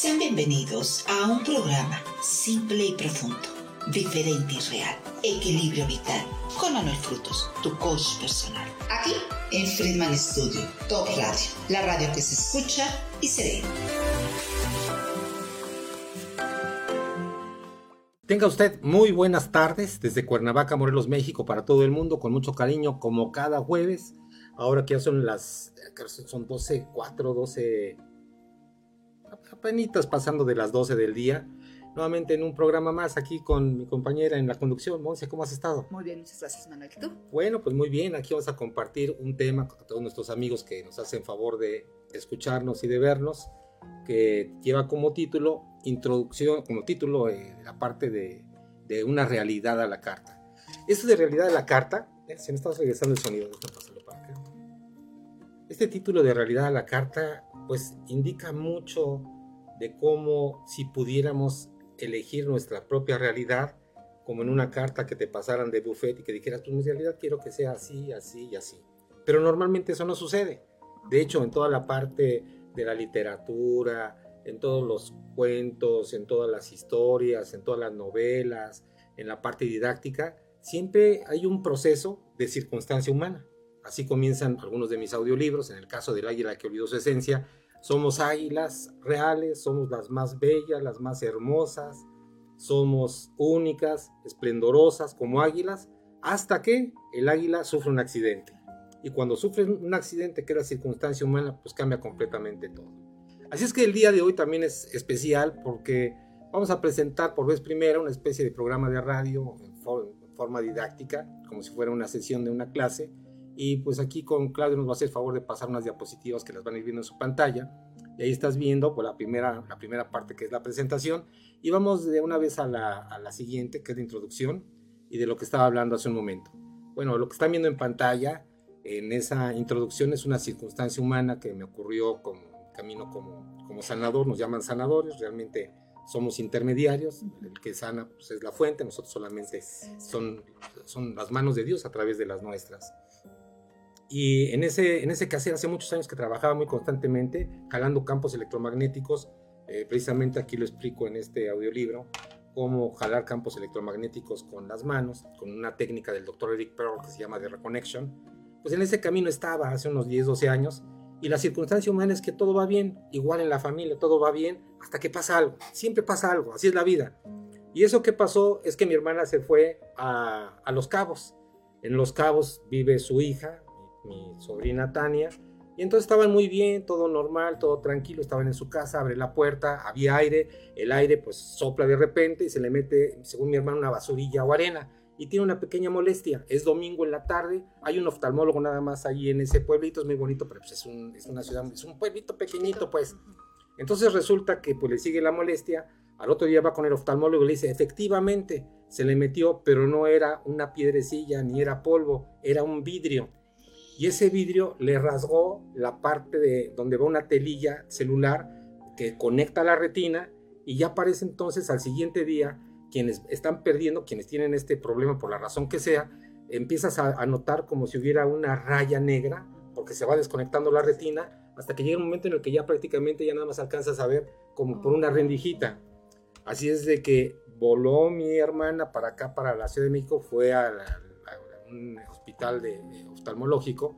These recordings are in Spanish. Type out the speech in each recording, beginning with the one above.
Sean bienvenidos a un programa simple y profundo, diferente y real, equilibrio vital, con Manuel Frutos, tu coach personal. Aquí en Friedman Studio, Top Radio, la radio que se escucha y se ve. Tenga usted muy buenas tardes desde Cuernavaca, Morelos, México, para todo el mundo, con mucho cariño, como cada jueves. Ahora que ya son las, son 12, 4, 12, apenas pasando de las 12 del día. Nuevamente en un programa más aquí con mi compañera en la conducción. Monse, ¿cómo has estado? Muy bien, muchas gracias, Manuel. ¿Tú? Bueno, pues muy bien. Aquí vamos a compartir un tema con todos nuestros amigos que nos hacen favor de escucharnos y de vernos, que lleva como título introducción, como título, eh, la parte de, de, una realidad a la carta. Esto de realidad a la carta, eh, se me está regresando el sonido, para acá. Este título de realidad a la carta, pues indica mucho de cómo si pudiéramos elegir nuestra propia realidad, como en una carta que te pasaran de buffet y que dijeras, pues mi realidad quiero que sea así, así y así. Pero normalmente eso no sucede. De hecho, en toda la parte de la literatura, en todos los cuentos, en todas las historias, en todas las novelas, en la parte didáctica, siempre hay un proceso de circunstancia humana. Así comienzan algunos de mis audiolibros, en el caso del águila que olvidó su esencia, somos águilas reales, somos las más bellas, las más hermosas, somos únicas, esplendorosas como águilas, hasta que el águila sufre un accidente. Y cuando sufre un accidente que era circunstancia humana, pues cambia completamente todo. Así es que el día de hoy también es especial porque vamos a presentar por vez primera una especie de programa de radio en, forma didáctica, como si fuera una sesión de una clase. Y pues aquí con Claudio nos va a hacer el favor de pasar unas diapositivas que las van a ir viendo en su pantalla. Y ahí estás viendo pues, la, primera, la primera parte que es la presentación. Y vamos de una vez a la, a la siguiente, que es la introducción y de lo que estaba hablando hace un momento. Bueno, lo que están viendo en pantalla en esa introducción es una circunstancia humana que me ocurrió como camino como, como sanador, nos llaman sanadores, realmente somos intermediarios, el que sana pues, es la fuente, nosotros solamente son, son las manos de Dios a través de las nuestras. Y en ese, en ese caso hace muchos años que trabajaba muy constantemente, jalando campos electromagnéticos, eh, precisamente aquí lo explico en este audiolibro, cómo jalar campos electromagnéticos con las manos, con una técnica del doctor Eric Pearl que se llama de reconnection. Pues en ese camino estaba hace unos 10, 12 años y la circunstancia humana es que todo va bien, igual en la familia, todo va bien, hasta que pasa algo. Siempre pasa algo, así es la vida. Y eso que pasó es que mi hermana se fue a, Los Cabos. En Los Cabos vive su hija, mi, sobrina Tania, y entonces estaban muy bien, todo normal, todo tranquilo, estaban en su casa, abre la puerta, había aire, el aire pues sopla de repente y se le mete, según mi hermana, una basurilla o arena y tiene una pequeña molestia. Es domingo en la tarde, hay un oftalmólogo nada más ahí en ese pueblito, es muy bonito, pero pues es, un, es una ciudad, es un pueblito pequeñito, pues. Entonces resulta que pues le sigue la molestia, al otro día va con el oftalmólogo y le dice, efectivamente, se le metió, pero no era una piedrecilla ni era polvo, era un vidrio. Y ese vidrio le rasgó la parte de donde va una telilla celular que conecta la retina y ya aparece entonces al siguiente día quienes están perdiendo, quienes tienen este problema por la razón que sea, empiezas a, notar como si hubiera una raya negra, porque se va desconectando la retina, hasta que llega un momento en el que ya prácticamente ya nada más alcanzas a ver como por una rendijita. Así es de que voló mi hermana para acá, para la Ciudad de México, fue a, un hospital de, oftalmológico,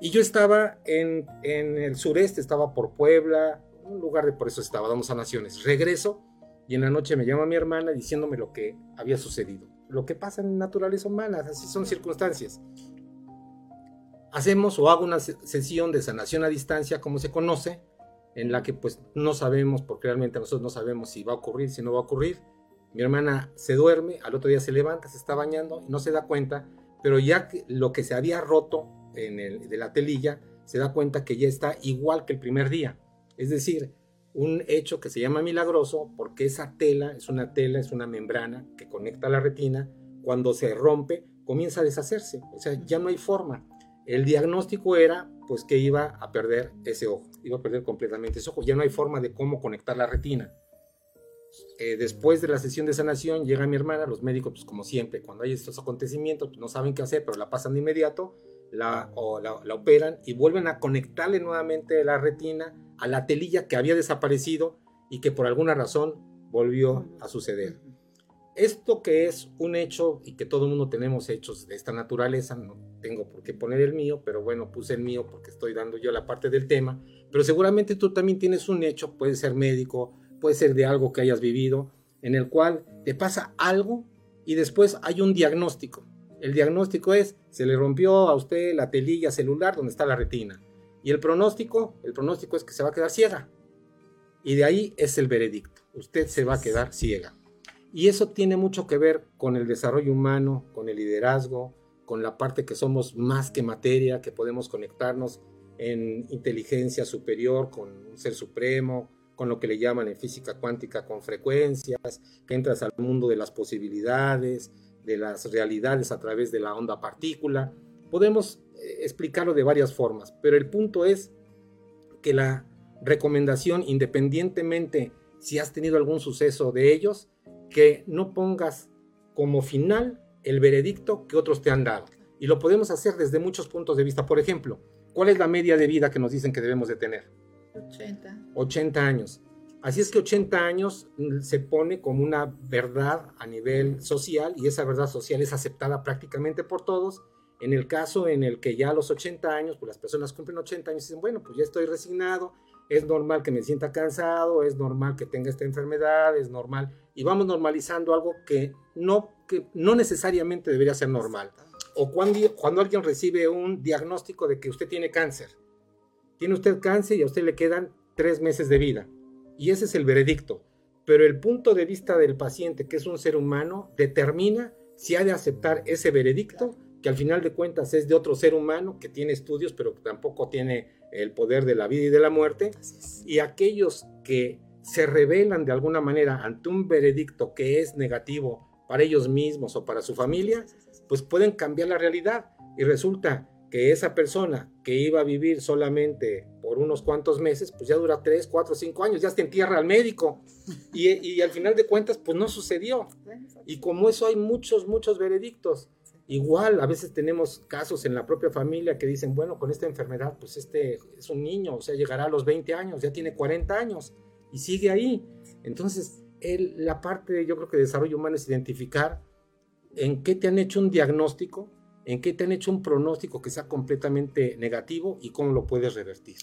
y yo estaba en, en el sureste, estaba por Puebla, un lugar de por eso estaba, damos a Naciones. Regreso y en la noche me llama mi hermana diciéndome lo que había sucedido. Lo que pasa en naturaleza humana, así son circunstancias. Hacemos o hago una sesión de sanación a distancia, como se conoce, en la que pues no sabemos, porque realmente nosotros no sabemos si va a ocurrir, si no va a ocurrir. Mi hermana se duerme, al otro día se levanta, se está bañando y no se da cuenta, pero ya lo que se había roto en el, de la telilla, se da cuenta que ya está igual que el primer día. Es decir, un hecho que se llama milagroso porque esa tela es una tela, es una membrana que conecta la retina. Cuando se rompe, comienza a deshacerse. O sea, ya no hay forma. El diagnóstico era pues que iba a perder ese ojo, iba a perder completamente ese ojo. Ya no hay forma de cómo conectar la retina. Eh, después de la sesión de sanación llega mi hermana, los médicos, pues como siempre, cuando hay estos acontecimientos, pues, no saben qué hacer, pero la pasan de inmediato, la, o operan y vuelven a conectarle nuevamente la retina a la telilla que había desaparecido y que por alguna razón volvió a suceder. Esto que es un hecho y que todo el mundo tenemos hechos de esta naturaleza, no tengo por qué poner el mío, pero bueno, puse el mío porque estoy dando yo la parte del tema, pero seguramente tú también tienes un hecho, puede ser médico, puede ser de algo que hayas vivido, en el cual te pasa algo y después hay un diagnóstico. El diagnóstico es, se le rompió a usted la telilla celular donde está la retina. Y el pronóstico, el pronóstico es que se va a quedar ciega. Y de ahí es el veredicto. Usted se va a quedar ciega. Y eso tiene mucho que ver con el desarrollo humano, con el liderazgo, con la parte que somos más que materia, que podemos conectarnos en inteligencia superior con un ser supremo, con lo que le llaman en física cuántica con frecuencias, que entras al mundo de las posibilidades, de las realidades a través de la onda partícula. Podemos eh, explicarlo de varias formas, pero el punto es que la recomendación, independientemente si has tenido algún suceso de ellos, que no pongas como final el veredicto que otros te han dado. Y lo podemos hacer desde muchos puntos de vista. Por ejemplo, ¿cuál es la media de vida que nos dicen que debemos de tener? 80. 80 años. Así es que 80 años se pone como una verdad a nivel social y esa verdad social es aceptada prácticamente por todos. En el caso en el que ya a los 80 años, pues las personas cumplen 80 años y dicen, bueno, pues ya estoy resignado, es normal que me sienta cansado, es normal que tenga esta enfermedad, es normal, y vamos normalizando algo que no, que no necesariamente debería ser normal. O cuando, cuando alguien recibe un diagnóstico de que usted tiene cáncer, tiene usted cáncer y a usted le quedan tres meses de vida, y ese es el veredicto. Pero el punto de vista del paciente, que es un ser humano, determina si ha de aceptar ese veredicto, que al final de cuentas es de otro ser humano que tiene estudios, pero tampoco tiene el poder de la vida y de la muerte, y aquellos que se revelan de alguna manera ante un veredicto que es negativo para ellos mismos o para su familia, pues pueden cambiar la realidad. Y resulta que esa persona que iba a vivir solamente por unos cuantos meses, pues ya dura 3, 4, 5 años, ya se entierra al médico. Y, y al final de cuentas, pues no sucedió. Y como eso hay muchos, muchos veredictos. Igual, a veces tenemos casos en la propia familia que dicen, bueno, con esta enfermedad, pues este es un niño, o sea, llegará a los 20 años, ya tiene 40 años y sigue ahí. Entonces, la parte, yo creo que de desarrollo humano es identificar en qué te han hecho un diagnóstico, en qué te han hecho un pronóstico que sea completamente negativo y cómo lo puedes revertir.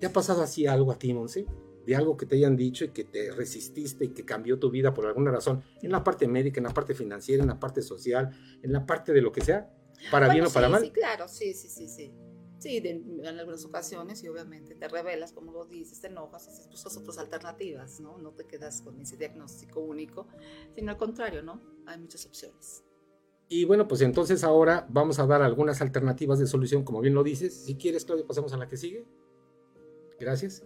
¿Te ha pasado así algo a ti, Monse? de algo que te hayan dicho y que te resististe y que cambió tu vida por alguna razón, en la parte médica, en la parte financiera, en la parte social, en la parte de lo que sea, para bien o para mal. Sí, claro, sí, sí, sí, sí. Sí, en algunas ocasiones y obviamente te revelas, como lo dices, te enojas, haces buscas otras alternativas, ¿no? No te quedas con ese diagnóstico único, sino al contrario, ¿no? Hay muchas opciones. Y bueno, pues entonces ahora vamos a dar algunas alternativas de solución, como bien lo dices. Si quieres, Claudio, pasemos a la que sigue. Gracias.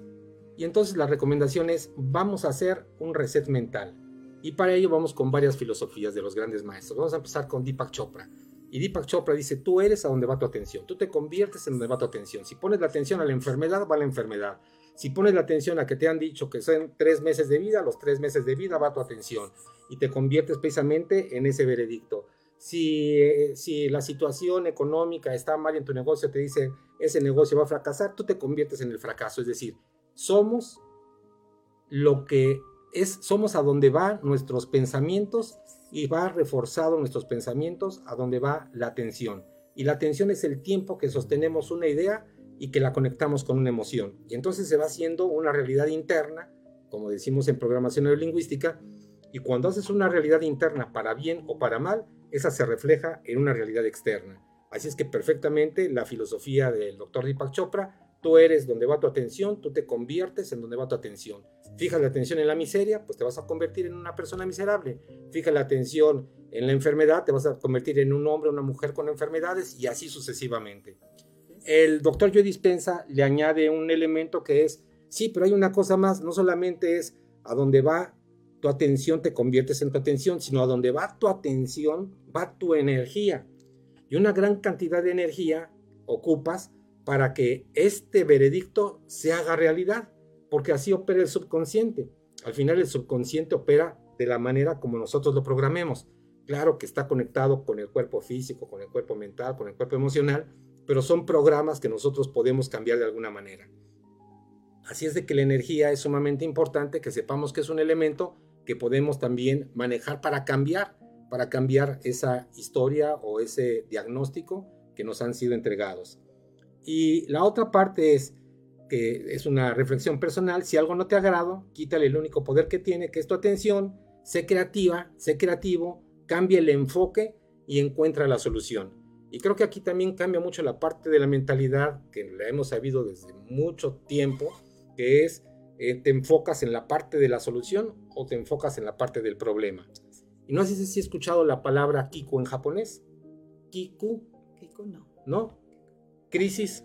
Y entonces la recomendación es, vamos a hacer un reset mental. Y para ello vamos con varias filosofías de los grandes maestros. Vamos a empezar con Deepak Chopra. Y Deepak Chopra dice, tú eres a donde va tu atención, tú te conviertes en donde va tu atención. Si pones la atención a la enfermedad, va la enfermedad. Si pones la atención a que te han dicho que son tres meses de vida, los tres meses de vida va tu atención. Y te conviertes precisamente en ese veredicto. Si, eh, si la situación económica está mal en tu negocio, te dice, ese negocio va a fracasar, tú te conviertes en el fracaso. Es decir, somos lo que es, somos a donde van nuestros pensamientos y va reforzado nuestros pensamientos a donde va la atención. Y la atención es el tiempo que sostenemos una idea y que la conectamos con una emoción. Y entonces se va haciendo una realidad interna, como decimos en programación neurolingüística, y cuando haces una realidad interna para bien o para mal, esa se refleja en una realidad externa. Así es que perfectamente la filosofía del doctor Deepak Chopra Tú eres donde va tu atención, tú te conviertes en donde va tu atención. Fija la atención en la miseria, pues te vas a convertir en una persona miserable. Fija la atención en la enfermedad, te vas a convertir en un hombre o una mujer con enfermedades y así sucesivamente. El doctor Joe Dispensa le añade un elemento que es, sí, pero hay una cosa más, no solamente es a donde va tu atención, te conviertes en tu atención, sino a donde va tu atención, va tu energía. Y una gran cantidad de energía ocupas para que este veredicto se haga realidad, porque así opera el subconsciente. Al final el subconsciente opera de la manera como nosotros lo programemos. Claro que está conectado con el cuerpo físico, con el cuerpo mental, con el cuerpo emocional, pero son programas que nosotros podemos cambiar de alguna manera. Así es de que la energía es sumamente importante, que sepamos que es un elemento que podemos también manejar para cambiar, para cambiar esa historia o ese diagnóstico que nos han sido entregados. Y la otra parte es que es una reflexión personal, si algo no te agrada, quítale el único poder que tiene, que es tu atención, sé creativa, sé creativo, cambia el enfoque y encuentra la solución. Y creo que aquí también cambia mucho la parte de la mentalidad que la hemos sabido desde mucho tiempo, que es eh, te enfocas en la parte de la solución o te enfocas en la parte del problema. Y no sé si he escuchado la palabra kiku en japonés. Kiku. Kiku no. ¿No? Crisis.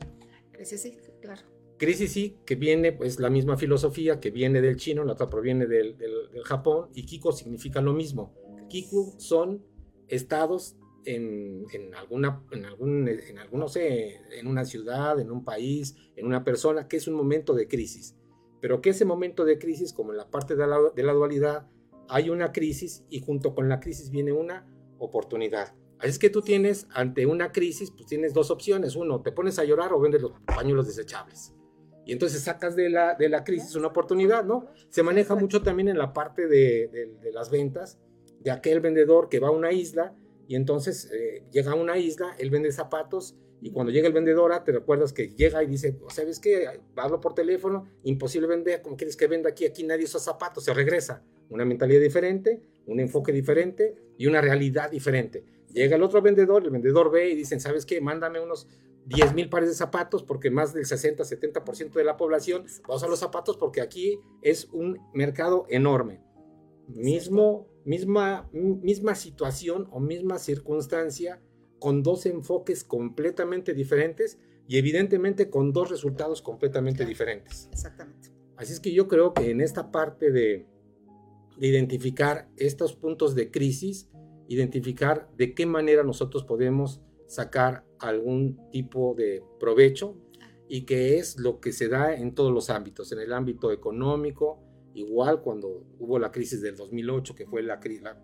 Crisis sí, claro. Crisis sí, que viene, pues la misma filosofía que viene del chino, la otra proviene del, del, Japón, y Kiko significa lo mismo. Kiku son estados en, en, alguna, en algún, en algún, no sé, en una ciudad, en un país, en una persona, que es un momento de crisis. Pero que ese momento de crisis, como en la parte de la, de la dualidad, hay una crisis y junto con la crisis viene una oportunidad. Así es que tú tienes, ante una crisis, pues tienes dos opciones. Uno, te pones a llorar o vendes los pañuelos desechables. Y entonces sacas de la, de la crisis una oportunidad, ¿no? Se maneja mucho también en la parte de, de, las ventas, de aquel vendedor que va a una isla y entonces eh, llega a una isla, él vende zapatos y cuando llega el vendedor, ah, te recuerdas que llega y dice, ¿sabes qué? Hablo por teléfono, imposible vender, ¿cómo quieres que venda aquí? Aquí nadie usa zapatos, se regresa. Una mentalidad diferente, un enfoque diferente y una realidad diferente. Llega el otro vendedor, el vendedor ve y dicen, ¿sabes qué? Mándame unos 10 mil pares de zapatos porque más del 60-70% de la población va a usar los zapatos porque aquí es un mercado enorme. Mismo, misma, misma situación o misma circunstancia con dos enfoques completamente diferentes y evidentemente con dos resultados completamente diferentes. Exactamente. Así es que yo creo que en esta parte de, de identificar estos puntos de crisis, identificar de qué manera nosotros podemos sacar algún tipo de provecho y que es lo que se da en todos los ámbitos, en el ámbito económico, igual cuando hubo la crisis del 2008, que fue la,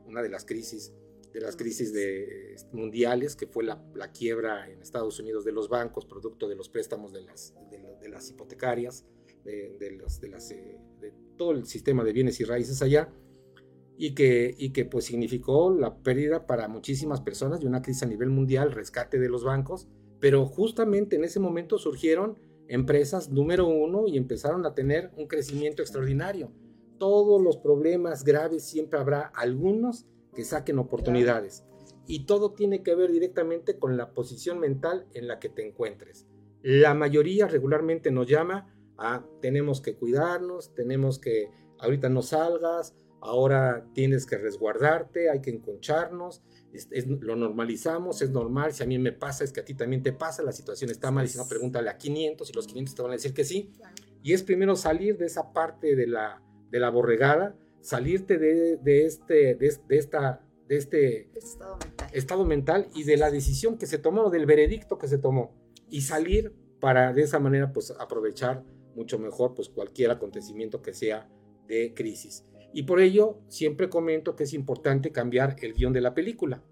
una de las crisis de las crisis de, mundiales, que fue la, quiebra en Estados Unidos de los bancos, producto de los préstamos de las, de, las hipotecarias, de, los, de, las, de todo el sistema de bienes y raíces allá, y que, y que pues significó la pérdida para muchísimas personas de una crisis a nivel mundial, rescate de los bancos, pero justamente en ese momento surgieron empresas número uno y empezaron a tener un crecimiento extraordinario. Todos los problemas graves siempre habrá algunos que saquen oportunidades. Y todo tiene que ver directamente con la posición mental en la que te encuentres. La mayoría regularmente nos llama a tenemos que cuidarnos, tenemos que ahorita no salgas, ahora tienes que resguardarte, hay que enconcharnos, lo normalizamos, es normal, si a mí me pasa, es que a ti también te pasa, la situación está mal, y si no, pregúntale a 500 y los 500 te van a decir que sí. Y es primero salir de esa parte de la, de la borregada, salirte de, de este, de, esta, de este estado mental. estado mental y de la decisión que se tomó, del veredicto que se tomó, y salir para de esa manera pues aprovechar mucho mejor pues cualquier acontecimiento que sea de crisis. Y por ello siempre comento que es importante cambiar el guion de la película.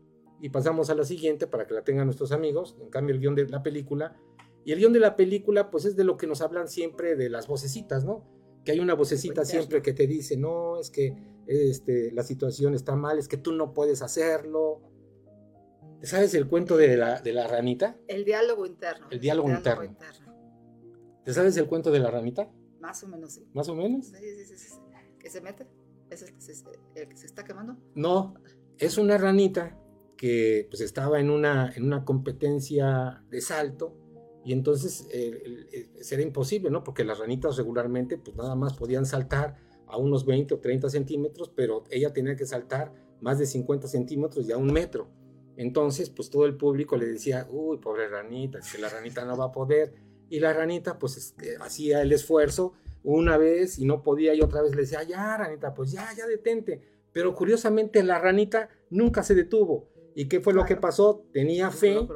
Y pasamos a la siguiente para que la tengan nuestros amigos. En cambio, el guion de la película. Y el guion de la película, pues es de lo que nos hablan siempre de las vocecitas, ¿no? Que hay una vocecita siempre que te dice, no, es que este, la situación está mal, es que tú no puedes hacerlo. ¿Sabes el cuento de la, de la ranita? El diálogo interno. El diálogo, interno. ¿Te sabes el cuento de la ranita? Más o menos, sí. ¿Más o menos? Sí, sí, sí. sí. ¿Que se mete? ¿Es el que se, está quemando? No, es una ranita que pues estaba en una, en una competencia de salto y entonces eh, era imposible, ¿no? Porque las ranitas regularmente pues nada más podían saltar a unos 20 o 30 centímetros, pero ella tenía que saltar más de 50 centímetros y a un metro. Entonces, pues todo el público le decía, uy, pobre ranita, que la ranita no va a poder. Y la ranita pues este, hacía el esfuerzo una vez y no podía y otra vez le decía, ya, ranita, pues ya, ya detente. Pero curiosamente la ranita nunca se detuvo. ¿Y qué fue lo que pasó? Tenía fe,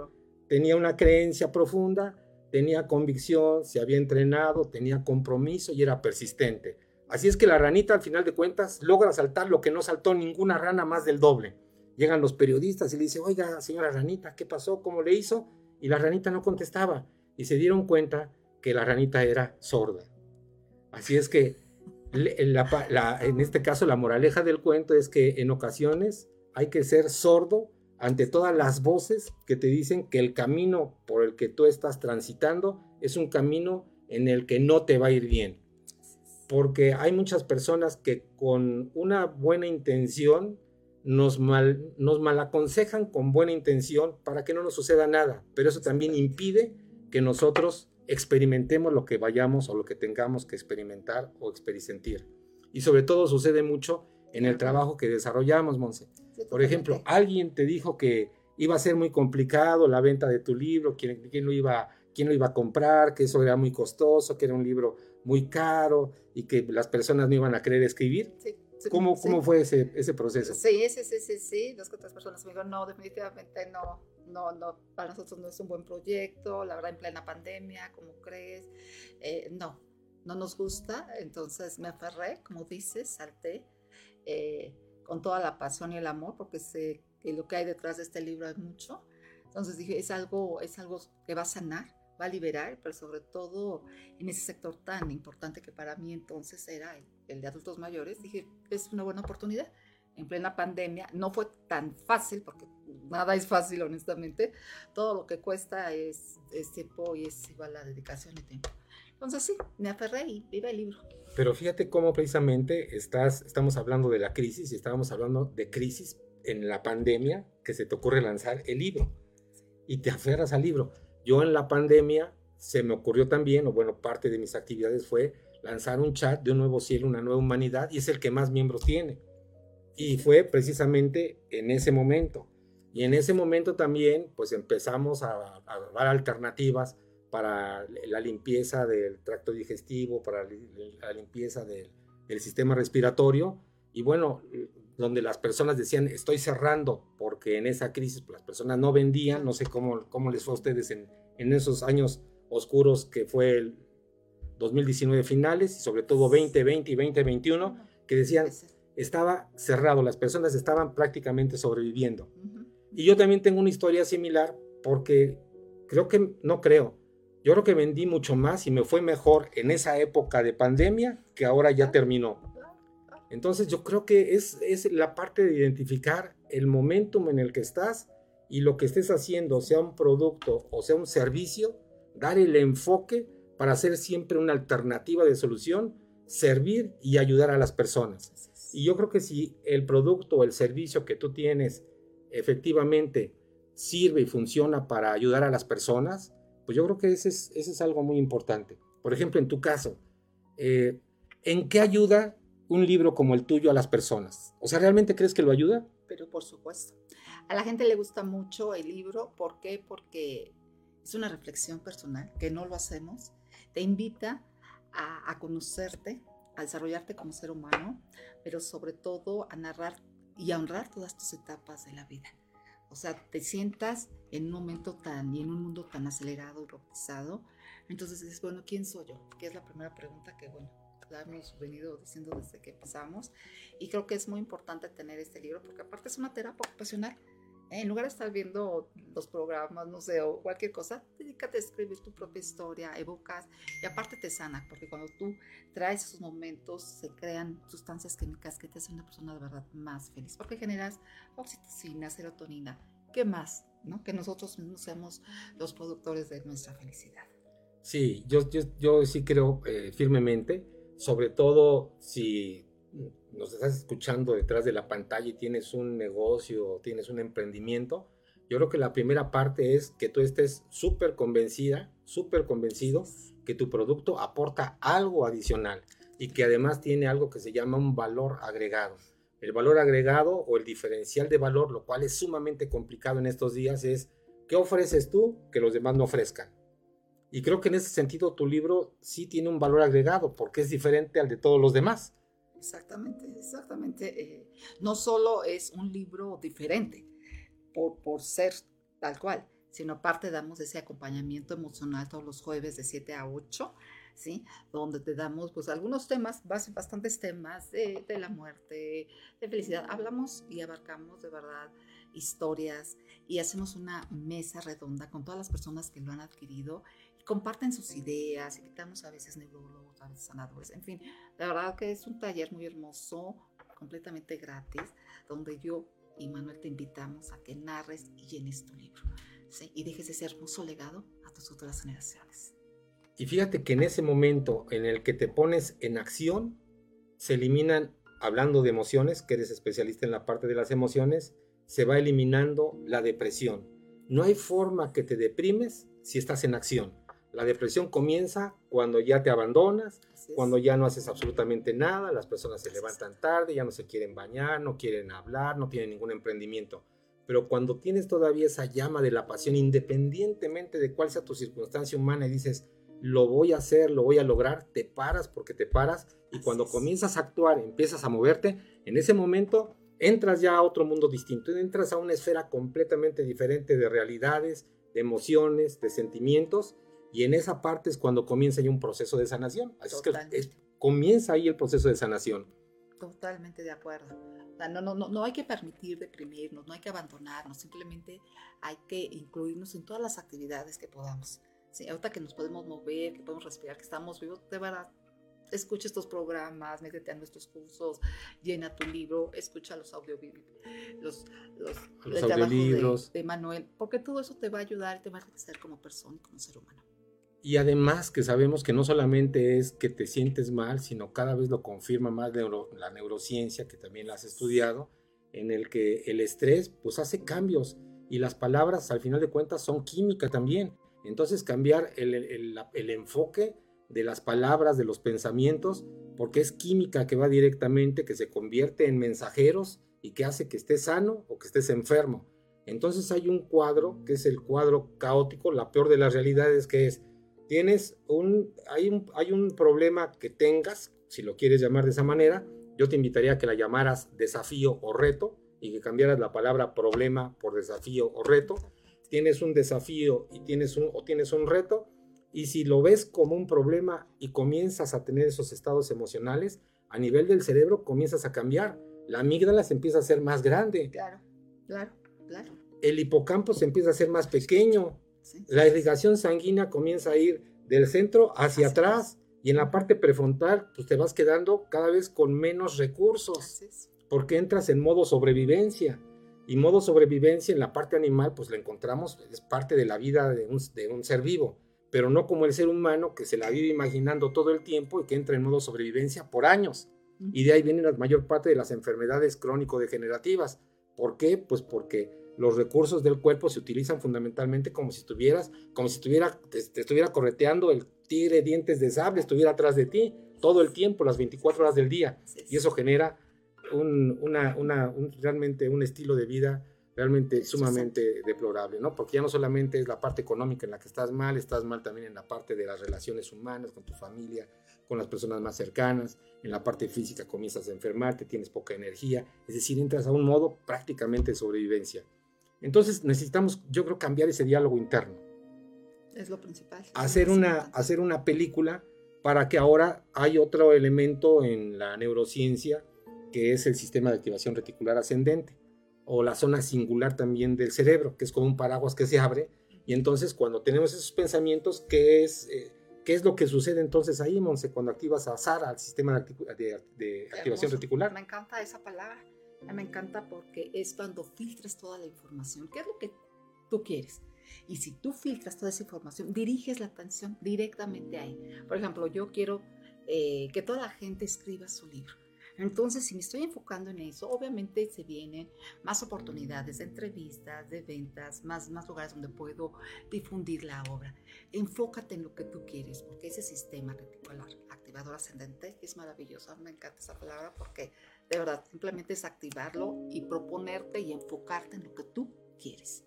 tenía una creencia profunda, tenía convicción, se había entrenado, tenía compromiso y era persistente. Así es que la ranita al final de cuentas logra saltar lo que no saltó ninguna rana más del doble. Llegan los periodistas y le dicen, oiga, señora ranita, ¿qué pasó? ¿Cómo le hizo? Y la ranita no contestaba. Y se dieron cuenta que la ranita era sorda Así es que en este caso la moraleja del cuento es que en ocasiones hay que ser sordo ante todas las voces que te dicen que el camino por el que tú estás transitando es un camino en el que no te va a ir bien. Porque hay muchas personas que con una buena intención nos mal, nos malaconsejan con buena intención para que no nos suceda nada, pero eso también impide que nosotros experimentemos lo que vayamos o lo que tengamos que experimentar o experimentar. Y sobre todo sucede mucho en el trabajo que desarrollamos, Monse. Por ejemplo, alguien te dijo que iba a ser muy complicado la venta de tu libro, quién, quién, lo iba, quién lo iba a comprar, que eso era muy costoso, que era un libro muy caro y que las personas no iban a querer escribir. Sí. ¿Cómo, ¿Cómo, fue ese, ese proceso? Sí, sí, sí, sí, sí. Dos otras personas me dijeron, no, definitivamente no, no, no, para nosotros no es un buen proyecto, la verdad en plena pandemia, ¿cómo crees? Eh, no, no nos gusta, entonces me aferré, como dices, salté eh, con toda la pasión y el amor, porque sé que lo que hay detrás de este libro es mucho. Entonces dije, es algo, es algo que va a sanar, va a liberar, pero sobre todo en ese sector tan importante que para mí entonces era el, de adultos mayores, dije, es una buena oportunidad en plena pandemia. No fue tan fácil, porque nada es fácil, honestamente. Todo lo que cuesta es, tiempo y es igual la dedicación y tiempo. Entonces sí, me aferré y viva el libro. Pero fíjate cómo precisamente estás, estamos hablando de la crisis y estábamos hablando de crisis en la pandemia que se te ocurre lanzar el libro y te aferras al libro. Yo en la pandemia se me ocurrió también, o bueno, parte de mis actividades fue lanzar un chat de un nuevo cielo, una nueva humanidad y es el que más miembros tiene. Y fue precisamente en ese momento. Y en ese momento también, pues empezamos a, dar alternativas para la limpieza del tracto digestivo, para la limpieza del, sistema respiratorio. Y bueno, donde las personas decían, estoy cerrando, porque en esa crisis pues, las personas no vendían, no sé cómo, cómo les fue a ustedes en, en esos años oscuros que fue el 2019 finales y sobre todo 2020 y 2021, que decían, estaba cerrado, las personas estaban prácticamente sobreviviendo. Y yo también tengo una historia similar porque creo que, no creo, yo creo que vendí mucho más y me fue mejor en esa época de pandemia que ahora ya terminó. Entonces yo creo que es, es la parte de identificar el momentum en el que estás y lo que estés haciendo, sea un producto o sea un servicio, dar el enfoque para hacer siempre una alternativa de solución, servir y ayudar a las personas. Y yo creo que si el producto o el servicio que tú tienes efectivamente sirve y funciona para ayudar a las personas, pues yo creo que ese es, es algo muy importante. Por ejemplo, en tu caso, eh, ¿en qué ayuda un libro como el tuyo a las personas? O sea, ¿realmente crees que lo ayuda? Pero por supuesto. A la gente le gusta mucho el libro. ¿Por qué? Porque es una reflexión personal, que no lo hacemos. Te invita a, a conocerte, a desarrollarte como ser humano, pero sobre todo a narrar y a honrar todas tus etapas de la vida. O sea, te sientas en un momento tan y en un mundo tan acelerado y robotizado. Entonces dices, bueno, ¿quién soy yo? Que es la primera pregunta que, bueno, la hemos venido diciendo desde que empezamos. Y creo que es muy importante tener este libro porque aparte es una terapia ocupacional. En lugar de estar viendo los programas, no sé, o cualquier cosa, dedícate a escribir tu propia historia, evocas y aparte te sana, porque cuando tú traes esos momentos se crean sustancias químicas que te hacen una persona de verdad más feliz, porque generas oxitocina, serotonina, ¿qué más? ¿no? Que nosotros mismos seamos los productores de nuestra felicidad. Sí, yo, yo, yo sí creo eh, firmemente, sobre todo si nos estás escuchando detrás de la pantalla y tienes un negocio tienes un emprendimiento, yo creo que la primera parte es que tú estés súper convencida, súper convencido que tu producto aporta algo adicional y que además tiene algo que se llama un valor agregado. El valor agregado o el diferencial de valor, lo cual es sumamente complicado en estos días, es ¿qué ofreces tú que los demás no ofrezcan? Y creo que en ese sentido tu libro sí tiene un valor agregado porque es diferente al de todos los demás. Exactamente, exactamente. Eh, no solo es un libro diferente por, por ser tal cual, sino aparte damos ese acompañamiento emocional todos los jueves de 7 a 8, ¿sí? Donde te damos pues algunos temas, bastantes temas de, la muerte, de felicidad. Hablamos y abarcamos de verdad historias y hacemos una mesa redonda con todas las personas que lo han adquirido y comparten sus ideas, invitamos a veces neurólogos, sanadores. En fin, la verdad que es un taller muy hermoso, completamente gratis, donde yo y Manuel te invitamos a que narres y llenes tu libro ¿sí? y dejes ese hermoso legado a tus futuras generaciones. Y fíjate que en ese momento en el que te pones en acción, se eliminan, hablando de emociones, que eres especialista en la parte de las emociones, se va eliminando la depresión. No hay forma que te deprimes si estás en acción. La depresión comienza cuando ya te abandonas, cuando ya no haces absolutamente nada, las personas se levantan tarde, ya no se quieren bañar, no quieren hablar, no tienen ningún emprendimiento. Pero cuando tienes todavía esa llama de la pasión, independientemente de cuál sea tu circunstancia humana, y dices, lo voy a hacer, lo voy a lograr, te paras porque te paras, y cuando comienzas a actuar, empiezas a moverte, en ese momento entras ya a otro mundo distinto, entras a una esfera completamente diferente de realidades, de emociones, de sentimientos, y en esa parte es cuando comienza ya un proceso de sanación. Así es que comienza ahí el proceso de sanación. Totalmente de acuerdo. No, no, no, no hay que permitir deprimirnos, no hay que abandonarnos, simplemente hay que incluirnos en todas las actividades que podamos. Sí, ahorita que nos podemos mover, que podemos respirar, que estamos vivos, de verdad, escucha estos programas, métete a nuestros cursos, llena tu libro, escucha los audiolibros, los, los, audiolibros de, de, Manuel, porque todo eso te va a ayudar y te va a enriquecer como persona y como ser humano. Y además que sabemos que no solamente es que te sientes mal, sino cada vez lo confirma más la neurociencia, que también la has estudiado, en el que el estrés pues hace cambios y las palabras al final de cuentas son química también. Entonces cambiar el, el, el enfoque de las palabras, de los pensamientos, porque es química que va directamente, que se convierte en mensajeros y que hace que estés sano o que estés enfermo. Entonces hay un cuadro, que es el cuadro caótico, la peor de las realidades, que es tienes un hay, un, hay un problema que tengas, si lo quieres llamar de esa manera, yo te invitaría a que la llamaras desafío o reto y que cambiaras la palabra problema por desafío o reto. Tienes un desafío y tienes un, o tienes un reto, y si lo ves como un problema y comienzas a tener esos estados emocionales, a nivel del cerebro comienzas a cambiar. La amígdala se empieza a ser más grande. Claro, claro, claro. El hipocampo se empieza a ser más pequeño. La irrigación sanguínea comienza a ir del centro hacia atrás. y en la parte prefrontal pues te vas quedando cada vez con menos recursos porque entras en modo sobrevivencia y modo sobrevivencia en la parte animal pues la encontramos es parte de la vida de un, de un ser vivo pero no como el ser humano que se la vive imaginando todo el tiempo y que entra en modo sobrevivencia por años. Y de ahí viene la mayor parte de las enfermedades crónico-degenerativas. ¿por qué? pues porque los recursos del cuerpo se utilizan fundamentalmente como si estuvieras, como si estuviera, te, estuviera correteando el tigre dientes de sable, estuviera atrás de ti todo el tiempo, las 24 horas del día. Y eso genera un, una, una, realmente un estilo de vida realmente sumamente deplorable, ¿no? Porque ya no solamente es la parte económica en la que estás mal, estás mal también en la parte de las relaciones humanas, con tu familia, con las personas más cercanas, en la parte física comienzas a enfermarte, tienes poca energía, es decir, entras a un modo prácticamente de sobrevivencia. Entonces necesitamos, yo creo, cambiar ese diálogo interno. Es lo principal. Hacer, una, hacer una película para que ahora hay otro elemento en la neurociencia que es el sistema de activación reticular ascendente o la zona singular también del cerebro, que es como un paraguas que se abre. Y entonces cuando tenemos esos pensamientos, ¿qué es, eh, ¿qué es lo que sucede entonces ahí, Monse, cuando activas a SARA, al sistema de, de activación reticular? Me encanta esa palabra me encanta porque es cuando filtras toda la información. ¿Qué es lo que tú quieres? Y si tú filtras toda esa información, diriges la atención directamente ahí. Por ejemplo, yo quiero eh, que toda la gente escriba su libro. Entonces, si me estoy enfocando en eso, obviamente se vienen más oportunidades de entrevistas, de ventas, más, más lugares donde puedo difundir la obra. Enfócate en lo que tú quieres, porque ese sistema reticular activador ascendente es maravilloso. Me encanta esa palabra porque de verdad, simplemente es activarlo y proponerte y enfocarte en lo que tú quieres.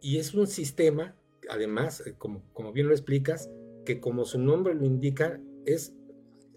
Y es un sistema, además, eh, como, como bien lo explicas, que como su nombre lo indica, es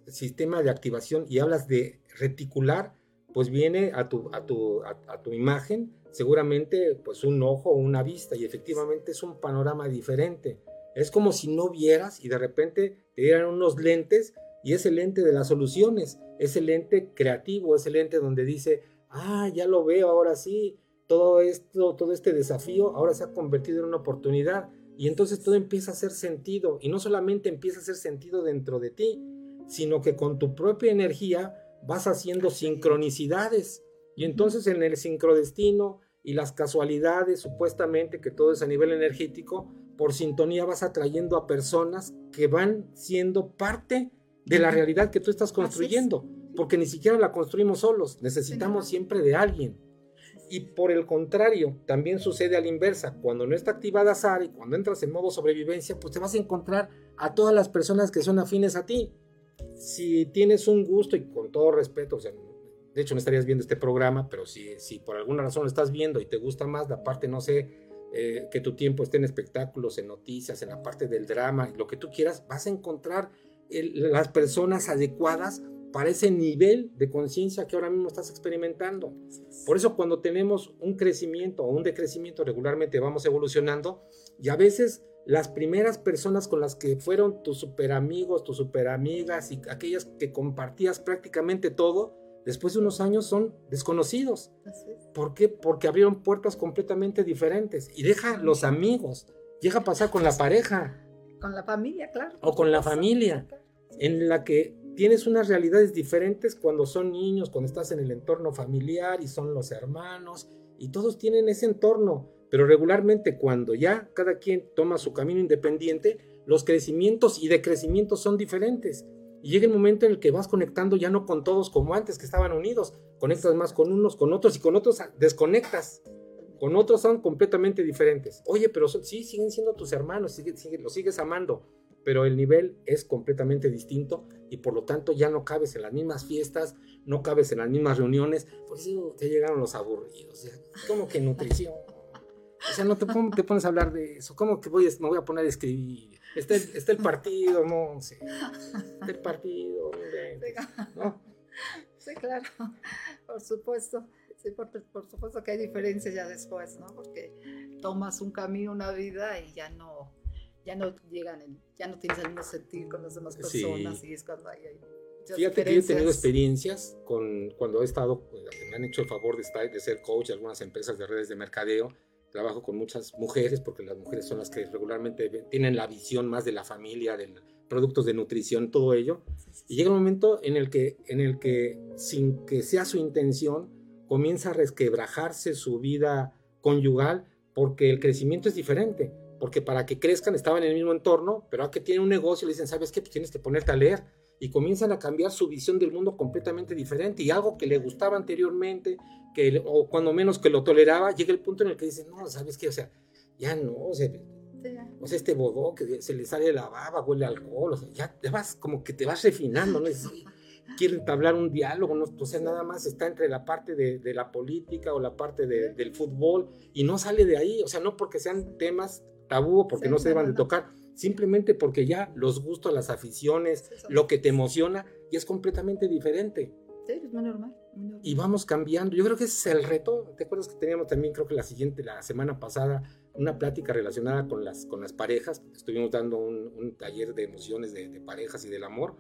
sistema de activación y hablas de reticular, pues viene a tu, a tu, a, tu imagen seguramente pues un ojo o una vista y efectivamente es un panorama diferente. Es como si no vieras y de repente te dieran unos lentes y es el lente de las soluciones, es el lente creativo, es el lente donde dice, ah, ya lo veo, ahora sí, todo esto, todo este desafío ahora se ha convertido en una oportunidad y entonces todo empieza a hacer sentido y no solamente empieza a hacer sentido dentro de ti, sino que con tu propia energía vas haciendo sincronicidades. Y entonces en el sincrodestino y las casualidades, supuestamente que todo es a nivel energético, por sintonía vas atrayendo a personas que van siendo parte de la realidad que tú estás construyendo, porque ni siquiera la construimos solos, necesitamos siempre de alguien. Y por el contrario, también sucede a la inversa. Cuando no está activada SAR y cuando entras en modo sobrevivencia, pues te vas a encontrar a todas las personas que son afines a ti. Si tienes un gusto y con todo respeto, o sea, de hecho no estarías viendo este programa, pero si, si por alguna razón lo estás viendo y te gusta más la parte, no sé, eh, que tu tiempo esté en espectáculos, en noticias, en la parte del drama, lo que tú quieras, vas a encontrar las personas adecuadas para ese nivel de conciencia que ahora mismo estás experimentando. Por eso cuando tenemos un crecimiento o un decrecimiento regularmente vamos evolucionando y a veces las primeras personas con las que fueron tus super amigos, tus super amigas y aquellas que compartías prácticamente todo, después de unos años son desconocidos. ¿Por qué? Porque abrieron puertas completamente diferentes y deja los amigos, llega a pasar con la pareja. Con la familia, claro. O con la familia, en la que tienes unas realidades diferentes cuando son niños, cuando estás en el entorno familiar y son los hermanos, y todos tienen ese entorno, pero regularmente cuando ya cada quien toma su camino independiente, los crecimientos y decrecimientos son diferentes. Y llega el momento en el que vas conectando ya no con todos como antes que estaban unidos, conectas más con unos, con otros y con otros desconectas. Con otros son completamente diferentes. Oye, pero sí, siguen siendo tus hermanos, los sigues amando pero el nivel es completamente distinto y por lo tanto ya no cabes en las mismas fiestas, no cabes en las mismas reuniones, pues sí, te llegaron los aburridos, como que nutrición. O sea, no te, te, pones a hablar de eso, ¿cómo que voy, me voy a poner a escribir? Está el, está el partido, no sé. Está el partido, ¿no? Sí, claro, por supuesto. Sí, por, por, supuesto que hay diferencias ya después, ¿no? Porque tomas un camino, una vida y ya no, ya no llegan, ya no tienes el mismo sentir con las demás personas y es cuando hay, Fíjate que he tenido experiencias con cuando he estado, pues, me han hecho el favor de, estar, de ser coach de algunas empresas de redes de mercadeo. Trabajo con muchas mujeres porque las mujeres son las que regularmente tienen la visión más de la familia, de productos de nutrición, todo ello. Y llega un momento en el que, en el que sin que sea su intención, comienza a resquebrajarse su vida conyugal porque el crecimiento es diferente porque para que crezcan estaban en el mismo entorno, pero a que tienen un negocio le dicen, ¿sabes qué? Pues tienes que ponerte a leer. Y comienzan a cambiar su visión del mundo completamente diferente. Y algo que le gustaba anteriormente, que, o cuando menos que lo toleraba, llega el punto en el que dicen, no, ¿sabes qué? O sea, ya no, o sea, o sea este bodó que se le sale la baba, huele a alcohol, o sea, ya te vas, como que te vas refinando, ¿no? quiere entablar un diálogo, ¿no? o sea, nada más está entre la parte de, de la política o la parte de, del fútbol y no sale de ahí, o sea, no porque sean temas tabú porque no se deban de tocar, simplemente porque ya los gustos, las aficiones, lo que te emociona, ya es completamente diferente. Sí, es muy normal, Y vamos cambiando. Yo creo que ese es el reto. ¿Te acuerdas que teníamos también, creo que la siguiente, la semana pasada, una plática relacionada con las, con las parejas? Estuvimos dando un, taller de emociones de, de, parejas y del amor.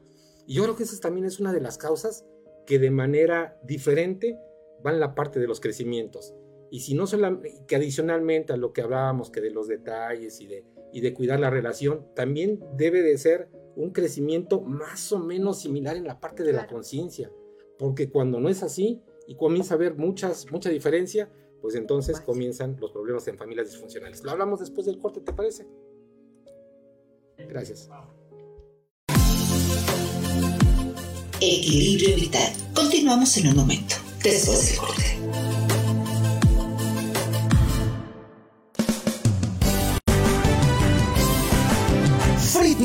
Y yo creo que esa también es una de las causas que de manera diferente van la parte de los crecimientos. Y si no solamente, que adicionalmente a lo que hablábamos, que de los detalles y de, y de cuidar la relación, también debe de ser un crecimiento más o menos similar en la parte de la conciencia. Porque cuando no es así y comienza a haber muchas, mucha diferencia, pues entonces comienzan los problemas en familias disfuncionales. Lo hablamos después del corte, ¿te parece? Gracias. Equilibrio vital. Continuamos en un momento, después del corte.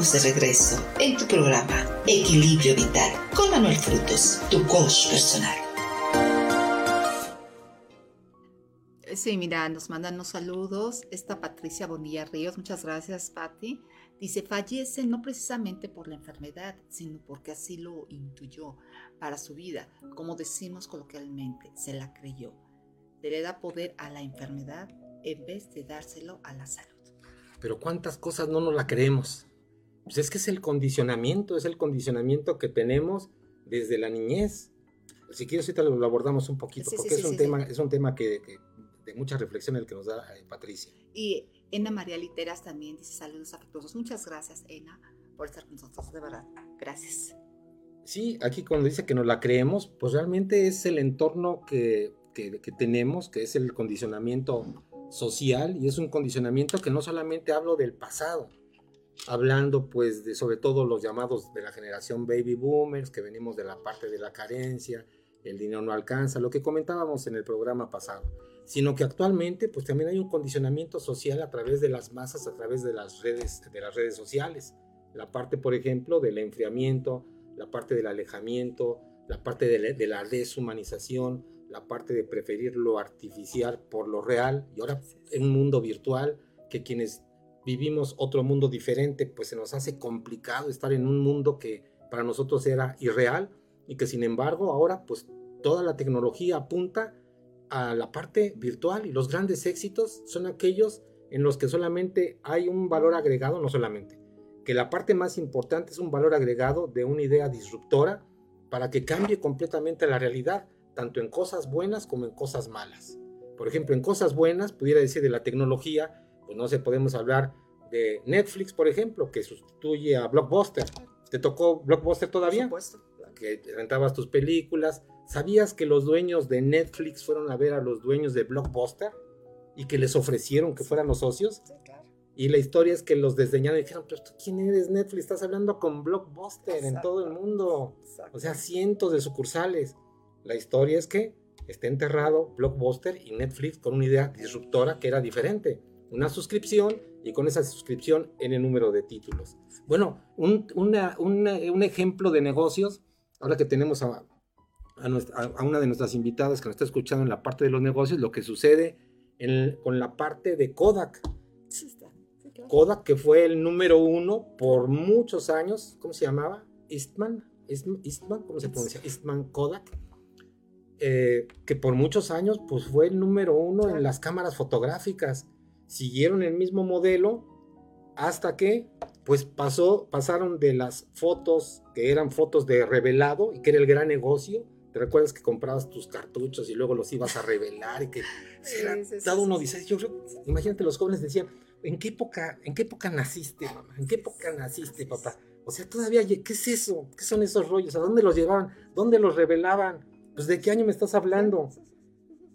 Estamos de regreso en tu programa Equilibrio Vital con Manuel Frutos, tu coach personal. Sí, mira, nos mandan los saludos. Esta Patricia Bonilla Ríos, muchas gracias, Patti. Dice, fallece no precisamente por la enfermedad, sino porque así lo intuyó para su vida. Como decimos coloquialmente, se la creyó. Le da poder a la enfermedad en vez de dárselo a la salud. Pero cuántas cosas no nos la creemos. Pues es que es el condicionamiento, es el condicionamiento que tenemos desde la niñez. Si quieres, ahorita lo abordamos un poquito, Sí, porque sí, es, un tema, es un tema que, que de mucha reflexión el que nos da eh, Patricia. Y Ena María Literas también dice saludos afectuosos. Muchas gracias, Ena, por estar con nosotros, de verdad. Gracias. Sí, aquí cuando dice que nos la creemos, pues realmente es el entorno que, que, que tenemos, que es el condicionamiento social y es un condicionamiento que no solamente hablo del pasado, hablando pues de sobre todo los llamados de la generación baby boomers, que venimos de la parte de la carencia, el dinero no alcanza, lo que comentábamos en el programa pasado, sino que actualmente pues también hay un condicionamiento social a través de las masas, a través de las redes, de las redes sociales, la parte por ejemplo del enfriamiento, la parte del alejamiento, la parte de la, de la deshumanización, la parte de preferir lo artificial por lo real y ahora en un mundo virtual que quienes vivimos otro mundo diferente pues se nos hace complicado estar en un mundo que para nosotros era irreal y que sin embargo ahora pues toda la tecnología apunta a la parte virtual y los grandes éxitos son aquellos en los que solamente hay un valor agregado, no solamente, que la parte más importante es un valor agregado de una idea disruptora para que cambie completamente la realidad, tanto en cosas buenas como en cosas malas. Por ejemplo, en cosas buenas, pudiera decir de la tecnología, pues no sé, podemos hablar de Netflix, por ejemplo, que sustituye a Blockbuster. ¿Te tocó Blockbuster todavía? Por supuesto. Que rentabas tus películas. ¿Sabías que los dueños de Netflix fueron a ver a los dueños de Blockbuster? Y que les ofrecieron que fueran los socios. Sí, claro. Y la historia es que los desdeñaron y dijeron, pero tú quién eres Netflix, estás hablando con Blockbuster en todo el mundo. Exacto. O sea, cientos de sucursales. La historia es que está enterrado Blockbuster y Netflix con una idea disruptora que era diferente. Una suscripción y con esa suscripción en el número de títulos. Bueno, un, una- una- un ejemplo de negocios, ahora que tenemos a, a nuestra- a- una de nuestras invitadas que nos está escuchando en la parte de los negocios, lo que sucede en- con la parte de Kodak. Kodak, que fue el número uno por muchos años, ¿cómo se llamaba? Eastman, Eastman, Eastman, ¿cómo se pronuncia? Eastman Kodak, eh, que por muchos años pues fue el número uno en las cámaras fotográficas. Siguieron el mismo modelo hasta que pues pasó, pasaron de las fotos que eran fotos de revelado y que era el gran negocio. ¿Te recuerdas que comprabas tus cartuchos y luego los ibas a revelar y que Sí, era sí, sí, todo uno sí, dice, yo creo, imagínate los jóvenes decían, ¿en qué época, en qué época naciste, mamá? ¿En qué época naciste, papá? O sea, todavía, ¿qué es eso? ¿Qué son esos rollos? ¿A dónde los llevaban? ¿Dónde los revelaban? Pues de qué año me estás hablando?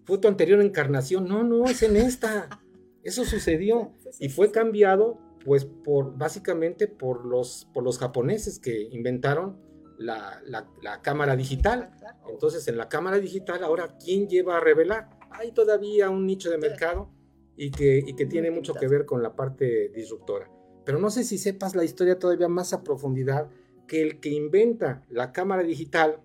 ¿Fue tu anterior encarnación? No, no, es en esta. Eso sucedió y fue cambiado Pues por, básicamente por los, por los japoneses que inventaron la, la, cámara digital. Entonces, en la cámara digital, ahora, ¿quién lleva a revelar? Hay todavía un nicho de mercado y que, y que tiene mucho que ver con la parte disruptora. Pero no sé si sepas la historia todavía más a profundidad que el que inventa la cámara digital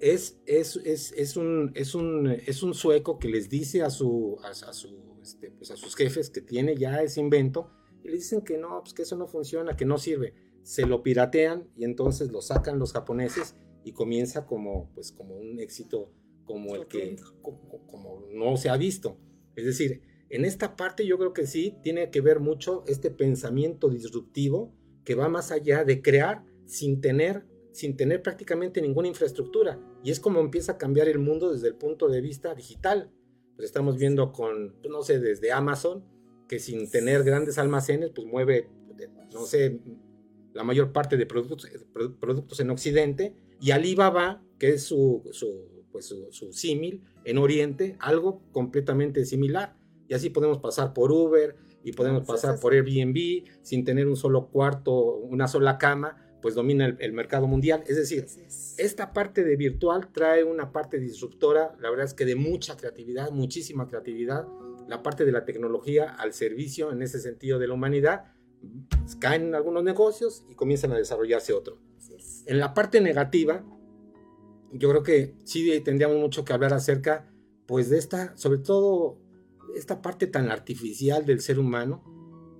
es, es, es, es, un, es, un, es un sueco que les dice a, su, a, su, este, pues a sus jefes que tiene ya ese invento y le dicen que no, pues que eso no funciona, que no sirve. Se lo piratean y entonces lo sacan los japoneses y comienza como, pues, como un éxito como el que como no se ha visto. Es decir, en esta parte yo creo que sí tiene que ver mucho este pensamiento disruptivo que va más allá de crear sin tener, sin tener prácticamente ninguna infraestructura. Y es como empieza a cambiar el mundo desde el punto de vista digital. Pues estamos viendo con, pues no sé, desde Amazon, que sin tener grandes almacenes, pues mueve, no sé, la mayor parte de productos, productos en Occidente, y Alibaba, que es su, su, pues su, su símil en Oriente, algo completamente similar. Y así podemos pasar por Uber y podemos pasar por Airbnb sin tener un solo cuarto, una sola cama, pues domina el, mercado mundial. Es decir, esta parte de virtual trae una parte disruptora, la verdad es que de mucha creatividad, muchísima creatividad, la parte de la tecnología al servicio en ese sentido de la humanidad, caen algunos negocios y comienzan a desarrollarse otros. En la parte negativa, yo creo que sí tendríamos mucho que hablar acerca, pues de esta, sobre todo esta parte tan artificial del ser humano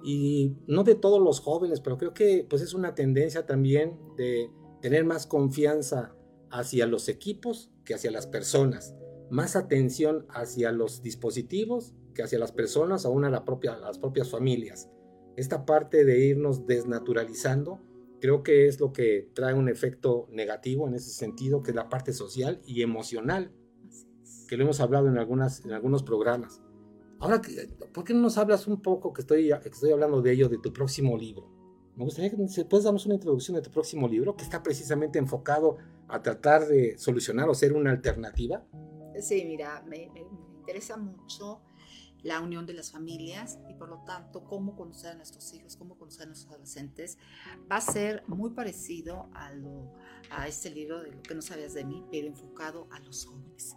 y no de todos los jóvenes, pero creo que pues es una tendencia también de tener más confianza hacia los equipos que hacia las personas, más atención hacia los dispositivos que hacia las personas, aún a la propia, las propias familias. Esta parte de irnos desnaturalizando, creo que es lo que trae un efecto negativo en ese sentido, que es la parte social y emocional, que lo hemos hablado en, algunas, en algunos programas. Ahora, ¿por qué no nos hablas un poco, que estoy, estoy hablando de ello, de tu próximo libro? Me gustaría que puedas darnos una introducción de tu próximo libro, que está precisamente enfocado a tratar de solucionar o ser una alternativa. Sí, mira, me, me interesa mucho la unión de las familias y por lo tanto cómo conocer a nuestros hijos, cómo conocer a nuestros adolescentes. Va a ser muy parecido a, lo, a este libro de lo que no sabías de mí, pero enfocado a los jóvenes.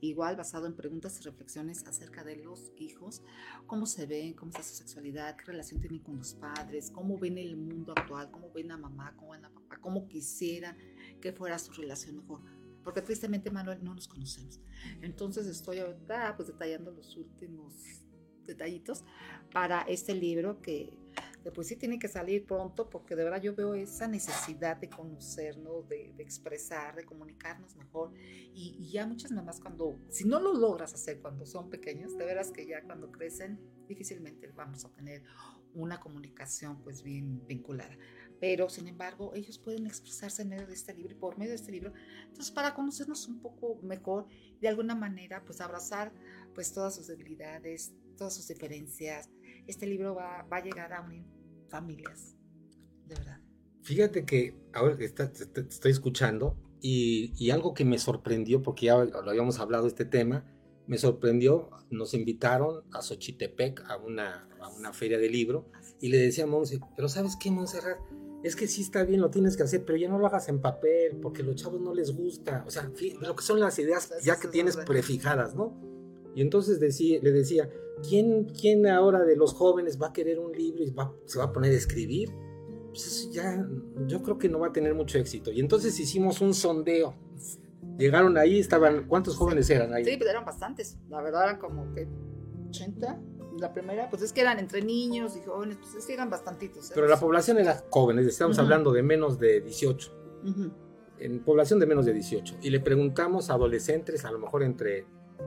Igual basado en preguntas y reflexiones acerca de los hijos, cómo se ven, cómo está su sexualidad, qué relación tienen con los padres, cómo ven el mundo actual, cómo ven a mamá, cómo ven a papá, cómo quisiera que fuera su relación mejor. Porque tristemente, Manuel, no nos conocemos. Entonces estoy ahorita pues detallando los últimos detallitos para este libro que pues sí tiene que salir pronto porque de verdad yo veo esa necesidad de conocernos, de, expresar, de comunicarnos mejor. Y, ya muchas mamás cuando, si no lo logras hacer cuando son pequeños, de veras que ya cuando crecen difícilmente vamos a tener una comunicación pues bien vinculada. Pero sin embargo ellos pueden expresarse en medio de este libro, por medio de este libro. Entonces para conocernos un poco mejor, de alguna manera pues abrazar pues todas sus debilidades, todas sus diferencias, este libro va, va a llegar a unir familias, de verdad. Fíjate que ahora te, estoy escuchando y, y, algo que me sorprendió, porque ya lo habíamos hablado este tema, me sorprendió, nos invitaron a Xochitepec a una, a una feria de libro y le decía a Monse, pero ¿sabes qué, Montserrat? Es que sí está bien, lo tienes que hacer, pero ya no lo hagas en papel, porque a los chavos no les gusta. O sea, lo que son las ideas ya que tienes prefijadas, ¿no? Y entonces le decía, ¿quién, ¿quién ahora de los jóvenes va a querer un libro y se va a poner a escribir? Pues ya, yo creo que no va a tener mucho éxito. Y entonces hicimos un sondeo. Llegaron ahí, estaban, ¿cuántos jóvenes eran ahí? Sí, pues eran bastantes. La verdad eran como que 80. La primera, pues es que eran entre niños y jóvenes, pues es que eran bastantitos. ¿eh? Pero la población era jóvenes, estamos hablando de menos de 18. En población de menos de 18. Y le preguntamos a adolescentes, a lo mejor entre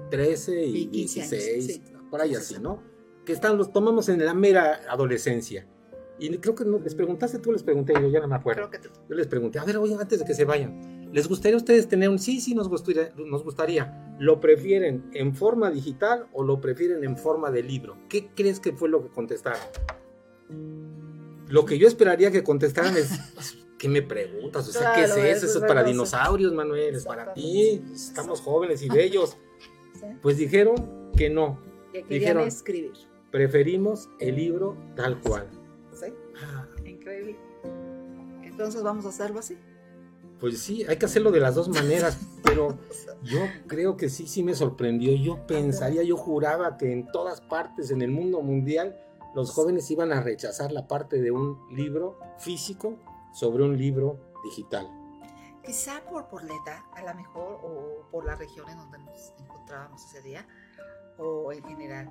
13 y, 16, por ahí así, ¿no? Que están, los tomamos en la mera adolescencia. Y creo que no, les preguntaste tú, les pregunté, yo ya no me acuerdo. Yo les pregunté, a ver, oye, antes de que se vayan, ¿les gustaría a ustedes tener un sí, sí, nos gustaría, nos gustaría? ¿Lo prefieren en forma digital o lo prefieren en forma de libro? ¿Qué crees que fue lo que contestaron? Lo que yo esperaría que contestaran es, ¿qué me preguntas? O sea, ¿qué es eso? Eso es para dinosaurios, Manuel, es para ti, estamos jóvenes y bellos. Pues dijeron que no. Que querían escribir. preferimos el libro tal cual. ¿Sí? Ah. Increíble. Entonces vamos a hacerlo así. Pues sí, hay que hacerlo de las dos maneras, pero yo creo que sí, sí me sorprendió. Yo pensaría, yo juraba que en todas partes en el mundo mundial los jóvenes iban a rechazar la parte de un libro físico sobre un libro digital. Quizá por, por la edad, a lo mejor, o por la región en donde nos encontrábamos ese día, o en general.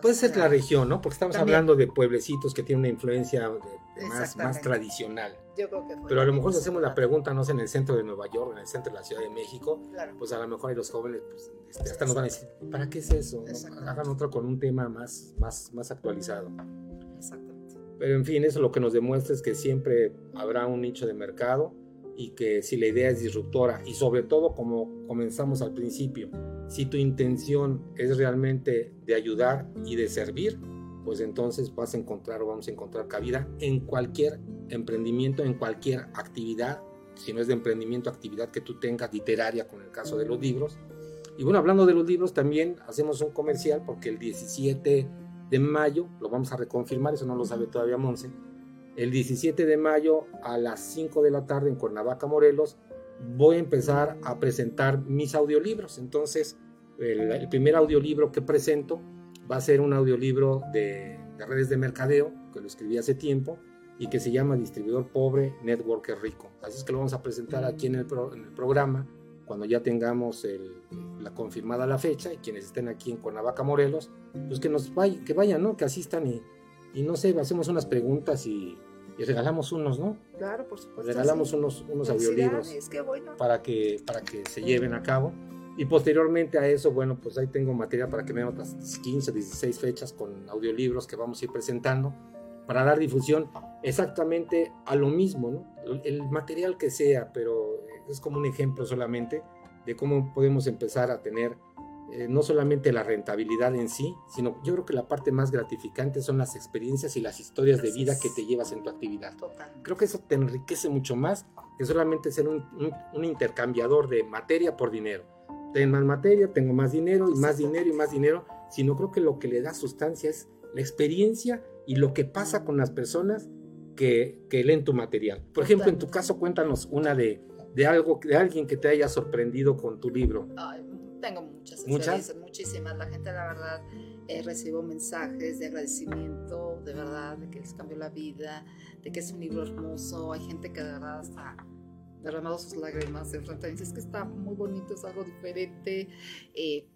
Puede ser la región, ¿no? Porque estamos hablando de pueblecitos que tienen una influencia más, más tradicional. Yo creo que fue Pero a lo mejor si hacemos la pregunta, no sé, en el centro de Nueva York, en el centro de la Ciudad de México, pues a lo mejor hay los jóvenes pues, este, hasta nos van a decir, ¿para qué es eso? Hagan otro con un tema más, más, más actualizado. Exactamente. Pero en fin, eso lo que nos demuestra es que siempre habrá un nicho de mercado y que si la idea es disruptora y sobre todo como comenzamos al principio, si tu intención es realmente de ayudar y de servir, pues entonces vas a encontrar o vamos a encontrar cabida en cualquier emprendimiento, en cualquier actividad, si no es de emprendimiento, actividad que tú tengas literaria, con el caso de los libros. Y bueno, hablando de los libros, también hacemos un comercial porque el 17 de mayo, lo vamos a reconfirmar, eso no lo sabe todavía Monse, el 17 de mayo a las 5 de la tarde en Cuernavaca, Morelos, voy a empezar a presentar mis audiolibros. Entonces, el, primer audiolibro que presento va a ser un audiolibro de, redes de mercadeo, que lo escribí hace tiempo, y que se llama Distribuidor Pobre, Networker Rico. Así es que lo vamos a presentar aquí en el, programa cuando ya tengamos la confirmada la fecha y quienes estén aquí en Cuernavaca, Morelos, pues que nos vayan, que vayan, ¿no? Que asistan y, y no sé, hacemos unas preguntas y, y regalamos unos, ¿no? Claro, por supuesto. Regalamos unos, unos audiolibros para, que, para que se lleven a cabo. Y posteriormente a eso, bueno, pues ahí tengo material para que me den otras 15, 16 fechas con audiolibros que vamos a ir presentando para dar difusión exactamente a lo mismo, ¿no? El material que sea, pero es como un ejemplo solamente de cómo podemos empezar a tener eh, no solamente la rentabilidad en sí, sino yo creo que la parte más gratificante son las experiencias y las historias de vida que te llevas en tu actividad. Creo que eso te enriquece mucho más que solamente ser un, intercambiador de materia por dinero. Tengo más materia, tengo más dinero y más dinero y más dinero, sino creo que lo que le da sustancia es la experiencia y lo que pasa con las personas que, que leen tu material. Por ejemplo, en tu caso, cuéntanos una de, de algo, de alguien que te haya sorprendido con tu libro. Tengo muchas experiencias, muchísimas. La gente, la verdad, eh, recibo mensajes de agradecimiento, de verdad, de que les cambió la vida, de que es un libro hermoso. Hay gente que de verdad está derramado sus lágrimas enfrente de dice, es que está muy bonito, es algo diferente. Eh,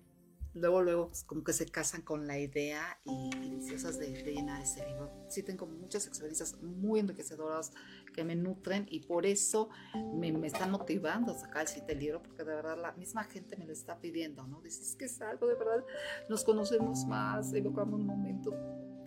luego, luego, pues, como que se casan con la idea y, deliciosas de, de, llenar ese libro. Sí, tengo muchas experiencias muy enriquecedoras que me nutren y por eso me, me están motivando a sacar el siguiente libro, porque de verdad la misma gente me lo está pidiendo, ¿no? Dices que es algo de verdad, nos conocemos más, evocamos un momento,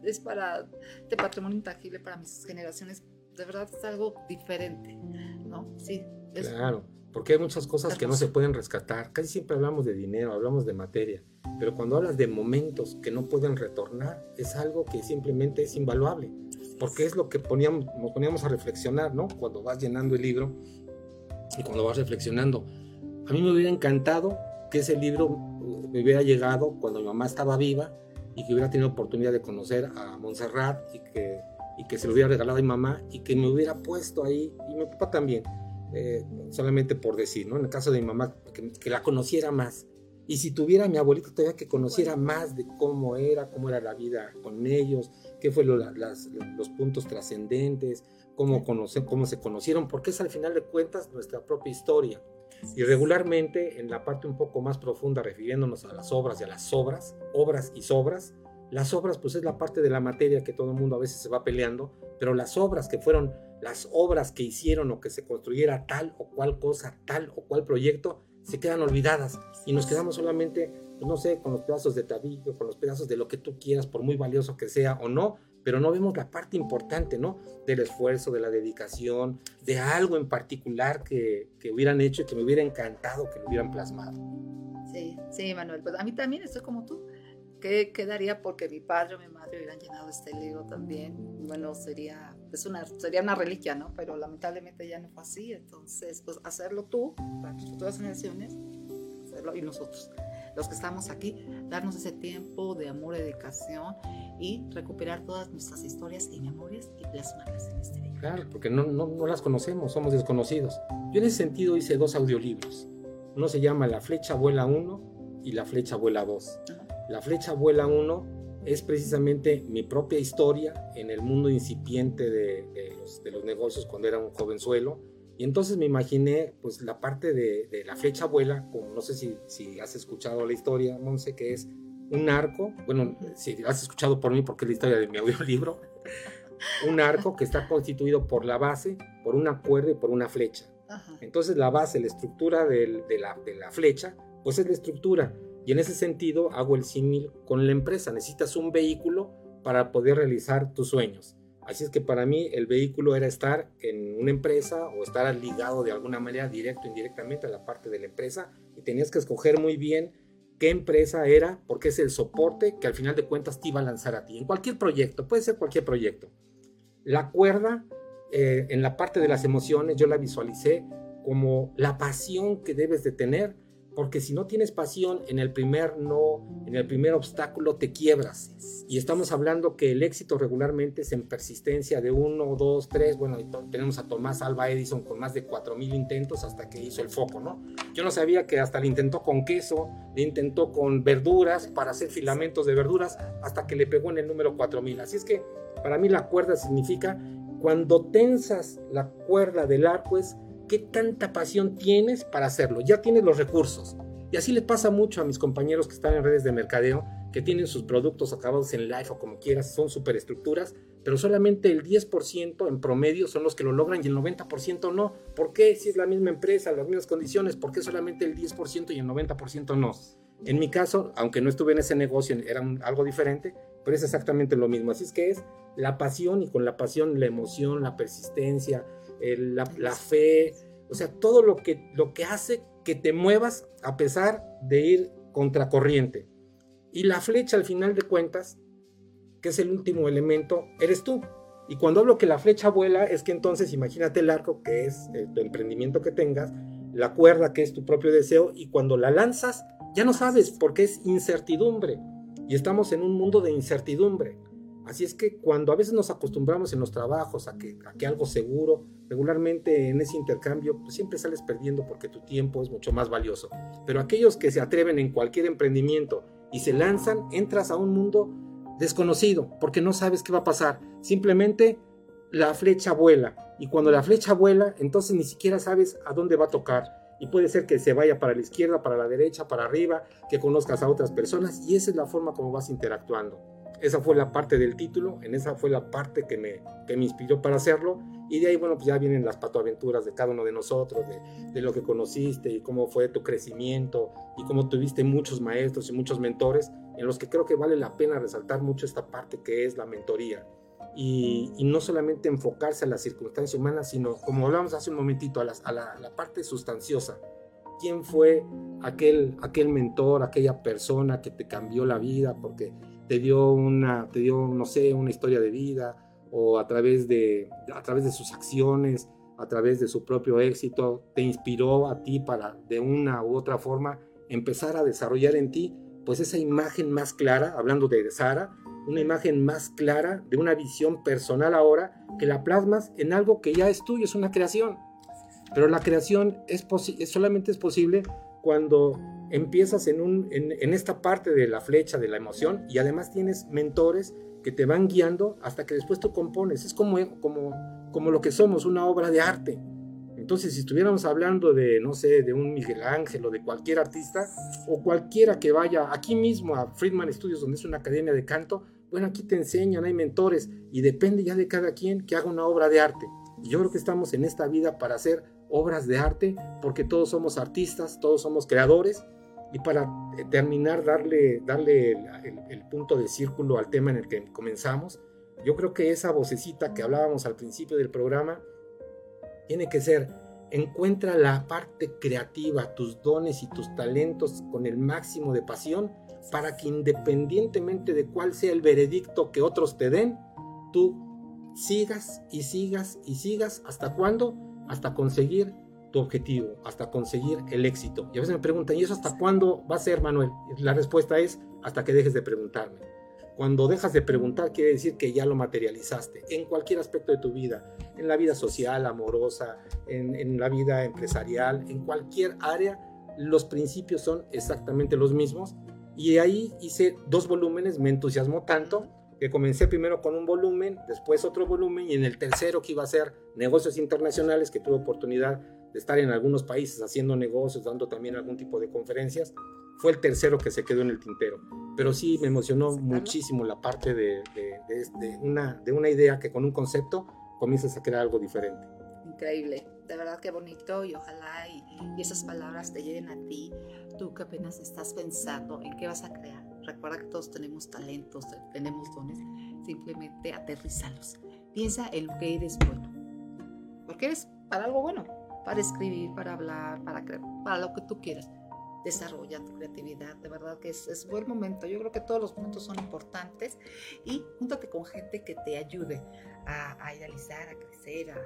es para, de patrimonio intangible para mis generaciones, de verdad es algo diferente, ¿no? Sí. claro, porque hay muchas cosas que no se pueden rescatar. Casi siempre hablamos de dinero, hablamos de materia, pero cuando hablas de momentos que no pueden retornar, es algo que simplemente es invaluable porque es lo que poníamos, nos poníamos a reflexionar, ¿no? Cuando vas llenando el libro y cuando vas reflexionando. A mí me hubiera encantado que ese libro me hubiera llegado cuando mi mamá estaba viva y que hubiera tenido oportunidad de conocer a Montserrat y que, y que se lo hubiera regalado a mi mamá y que me hubiera puesto ahí, y mi papá también, eh, solamente por decir, ¿no? En el caso de mi mamá, que, que la conociera más. Y si tuviera a mi abuelito todavía que conociera más de cómo era, cómo era la vida con ellos, qué fue los puntos trascendentes, cómo, cómo se conocieron, porque es al final de cuentas nuestra propia historia. Y regularmente, en la parte un poco más profunda, refiriéndonos a las obras y a las obras, obras y sobras, las obras pues es la parte de la materia que todo el mundo a veces se va peleando, pero las obras que fueron las obras que hicieron o que se construyera tal o cual cosa, tal o cual proyecto, se quedan olvidadas y nos quedamos solamente, pues, no sé, con los pedazos de tabillo, con los pedazos de lo que tú quieras, por muy valioso que sea o no, pero no vemos la parte importante, ¿no? Del esfuerzo, de la dedicación, de algo en particular que, que hubieran hecho y que me hubiera encantado que lo hubieran plasmado. Sí, sí, Manuel, pues a mí también estoy como tú. ¿Qué quedaría porque mi padre o mi madre hubieran llenado este libro también? Bueno, sería, es una, sería una reliquia, ¿no? Pero lamentablemente ya no fue así. Entonces, pues hacerlo tú, para tus futuras generaciones, hacerlo y nosotros, los que estamos aquí, darnos ese tiempo de amor, y dedicación y recuperar todas nuestras historias y memorias y plasmarlas en este libro. Claro, porque no, no, no las conocemos, somos desconocidos. Yo en ese sentido hice dos audiolibros. Uno se llama La Flecha Vuela 1 y La Flecha Vuela 2. La Flecha Vuela 1 es precisamente mi propia historia en el mundo incipiente de, los, de, los, negocios cuando era un jovenzuelo. Y entonces me imaginé pues la parte de, de la flecha abuela, como no sé si, si, has escuchado la historia, Monse, que es un arco, bueno, si has escuchado por mí porque es la historia de mi audiolibro, un arco que está constituido por la base, por una cuerda y por una flecha. Entonces la base, la estructura de, la, de la flecha, pues es la estructura y en ese sentido hago el símil con la empresa. Necesitas un vehículo para poder realizar tus sueños. Así es que para mí el vehículo era estar en una empresa o estar ligado de alguna manera directo o indirectamente a la parte de la empresa y tenías que escoger muy bien qué empresa era porque es el soporte que al final de cuentas te iba a lanzar a ti en cualquier proyecto, puede ser cualquier proyecto. La cuerda eh, en la parte de las emociones yo la visualicé como la pasión que debes de tener porque si no tienes pasión en el primer no, en el primer obstáculo, te quiebras. Y estamos hablando que el éxito regularmente es en persistencia de uno, dos, tres. Bueno, tenemos a Tomás Alba Edison con más de cuatro mil intentos hasta que hizo el foco, ¿no? Yo no sabía que hasta le intentó con queso, le intentó con verduras para hacer filamentos de verduras, hasta que le pegó en el número cuatro mil. Así es que para mí la cuerda significa cuando tensas la cuerda del arco es qué tanta pasión tienes para hacerlo. Ya tienes los recursos. Y así le pasa mucho a mis compañeros que están en redes de mercadeo, que tienen sus productos acabados en live o como quieras, son superestructuras, pero solamente el 10% en promedio son los que lo logran y el 90% no. ¿Por qué? Si es la misma empresa, las mismas condiciones, ¿por qué solamente el 10% y el 90% no? En mi caso, aunque no estuve en ese negocio, era algo diferente, pero es exactamente lo mismo. Así es que es la pasión y con la pasión la emoción, la persistencia, la, fe, o sea, todo lo que, lo que hace que te muevas a pesar de ir contracorriente. Y la flecha al final de cuentas, que es el último elemento, eres tú. Y cuando hablo que la flecha vuela, es que entonces imagínate el arco, que es el, tu emprendimiento que tengas, la cuerda, que es tu propio deseo, y cuando la lanzas, ya no sabes, porque es incertidumbre. Y estamos en un mundo de incertidumbre. Así es que cuando a veces nos acostumbramos en los trabajos a que, algo seguro, regularmente en ese intercambio pues siempre sales perdiendo porque tu tiempo es mucho más valioso. Pero aquellos que se atreven en cualquier emprendimiento y se lanzan, entras a un mundo desconocido porque no sabes qué va a pasar. Simplemente la flecha vuela y cuando la flecha vuela, entonces ni siquiera sabes a dónde va a tocar. Y puede ser que se vaya para la izquierda, para la derecha, para arriba, que conozcas a otras personas y esa es la forma como vas interactuando. Esa fue la parte del título, en esa fue la parte que me, que me inspiró para hacerlo. Y de ahí, bueno, pues ya vienen las patoaventuras de cada uno de nosotros, de, lo que conociste y cómo fue tu crecimiento y cómo tuviste muchos maestros y muchos mentores, en los que creo que vale la pena resaltar mucho esta parte que es la mentoría. Y, no solamente enfocarse a la circunstancia humana, sino, como hablamos hace un momentito, a, las, a la, la parte sustanciosa. ¿Quién fue aquel, aquel mentor, aquella persona que te cambió la vida? Porque te dio una, te dio, no sé, una historia de vida o a través de, a través de sus acciones, a través de su propio éxito, te inspiró a ti para de una u otra forma empezar a desarrollar en ti pues esa imagen más clara, hablando de Sara, una imagen más clara de una visión personal ahora que la plasmas en algo que ya es tuyo, es una creación. Pero la creación es, solamente es posible cuando empiezas en, un, en, esta parte de la flecha de la emoción y además tienes mentores que te van guiando hasta que después tú compones. Es como, como, como lo que somos, una obra de arte. Entonces, si estuviéramos hablando de, no sé, de un Miguel Ángel o de cualquier artista, o cualquiera que vaya aquí mismo a Friedman Studios, donde es una academia de canto, bueno, aquí te enseñan, hay mentores, y depende ya de cada quien que haga una obra de arte. Yo creo que estamos en esta vida para hacer obras de arte, porque todos somos artistas, todos somos creadores. Y para eh, terminar, darle, darle el, punto de círculo al tema en el que comenzamos, yo creo que esa vocecita que hablábamos al principio del programa tiene que ser, encuentra la parte creativa, tus dones y tus talentos con el máximo de pasión para que independientemente de cuál sea el veredicto que otros te den, tú sigas y sigas y sigas hasta cuándo hasta conseguir tu objetivo, hasta conseguir el éxito. Y a veces me preguntan, ¿y eso hasta cuándo va a ser, Manuel? La respuesta es hasta que dejes de preguntarme. Cuando dejas de preguntar quiere decir que ya lo materializaste en cualquier aspecto de tu vida, en la vida social, amorosa, en, la vida empresarial, en cualquier área, los principios son exactamente los mismos. Y ahí hice dos volúmenes, me entusiasmó tanto que comencé primero con un volumen, después otro volumen y en el tercero que iba a ser negocios internacionales, que tuve oportunidad de estar en algunos países haciendo negocios, dando también algún tipo de conferencias, fue el tercero que se quedó en el tintero. Pero sí me emocionó muchísimo la parte de, de, una, de una idea que con un concepto comienzas a crear algo diferente. Increíble, de verdad que bonito y ojalá y, y esas palabras te lleguen a ti, tú que apenas estás pensando en qué vas a crear Recuerda que todos tenemos talentos, tenemos dones. Simplemente aterrízalos. Piensa en lo que eres bueno. Porque eres para algo bueno. Para escribir, para hablar, para, para lo que tú quieras desarrolla tu creatividad. De verdad que es, es, buen momento. Yo creo que todos los momentos son importantes y júntate con gente que te ayude a, a idealizar, a crecer, a,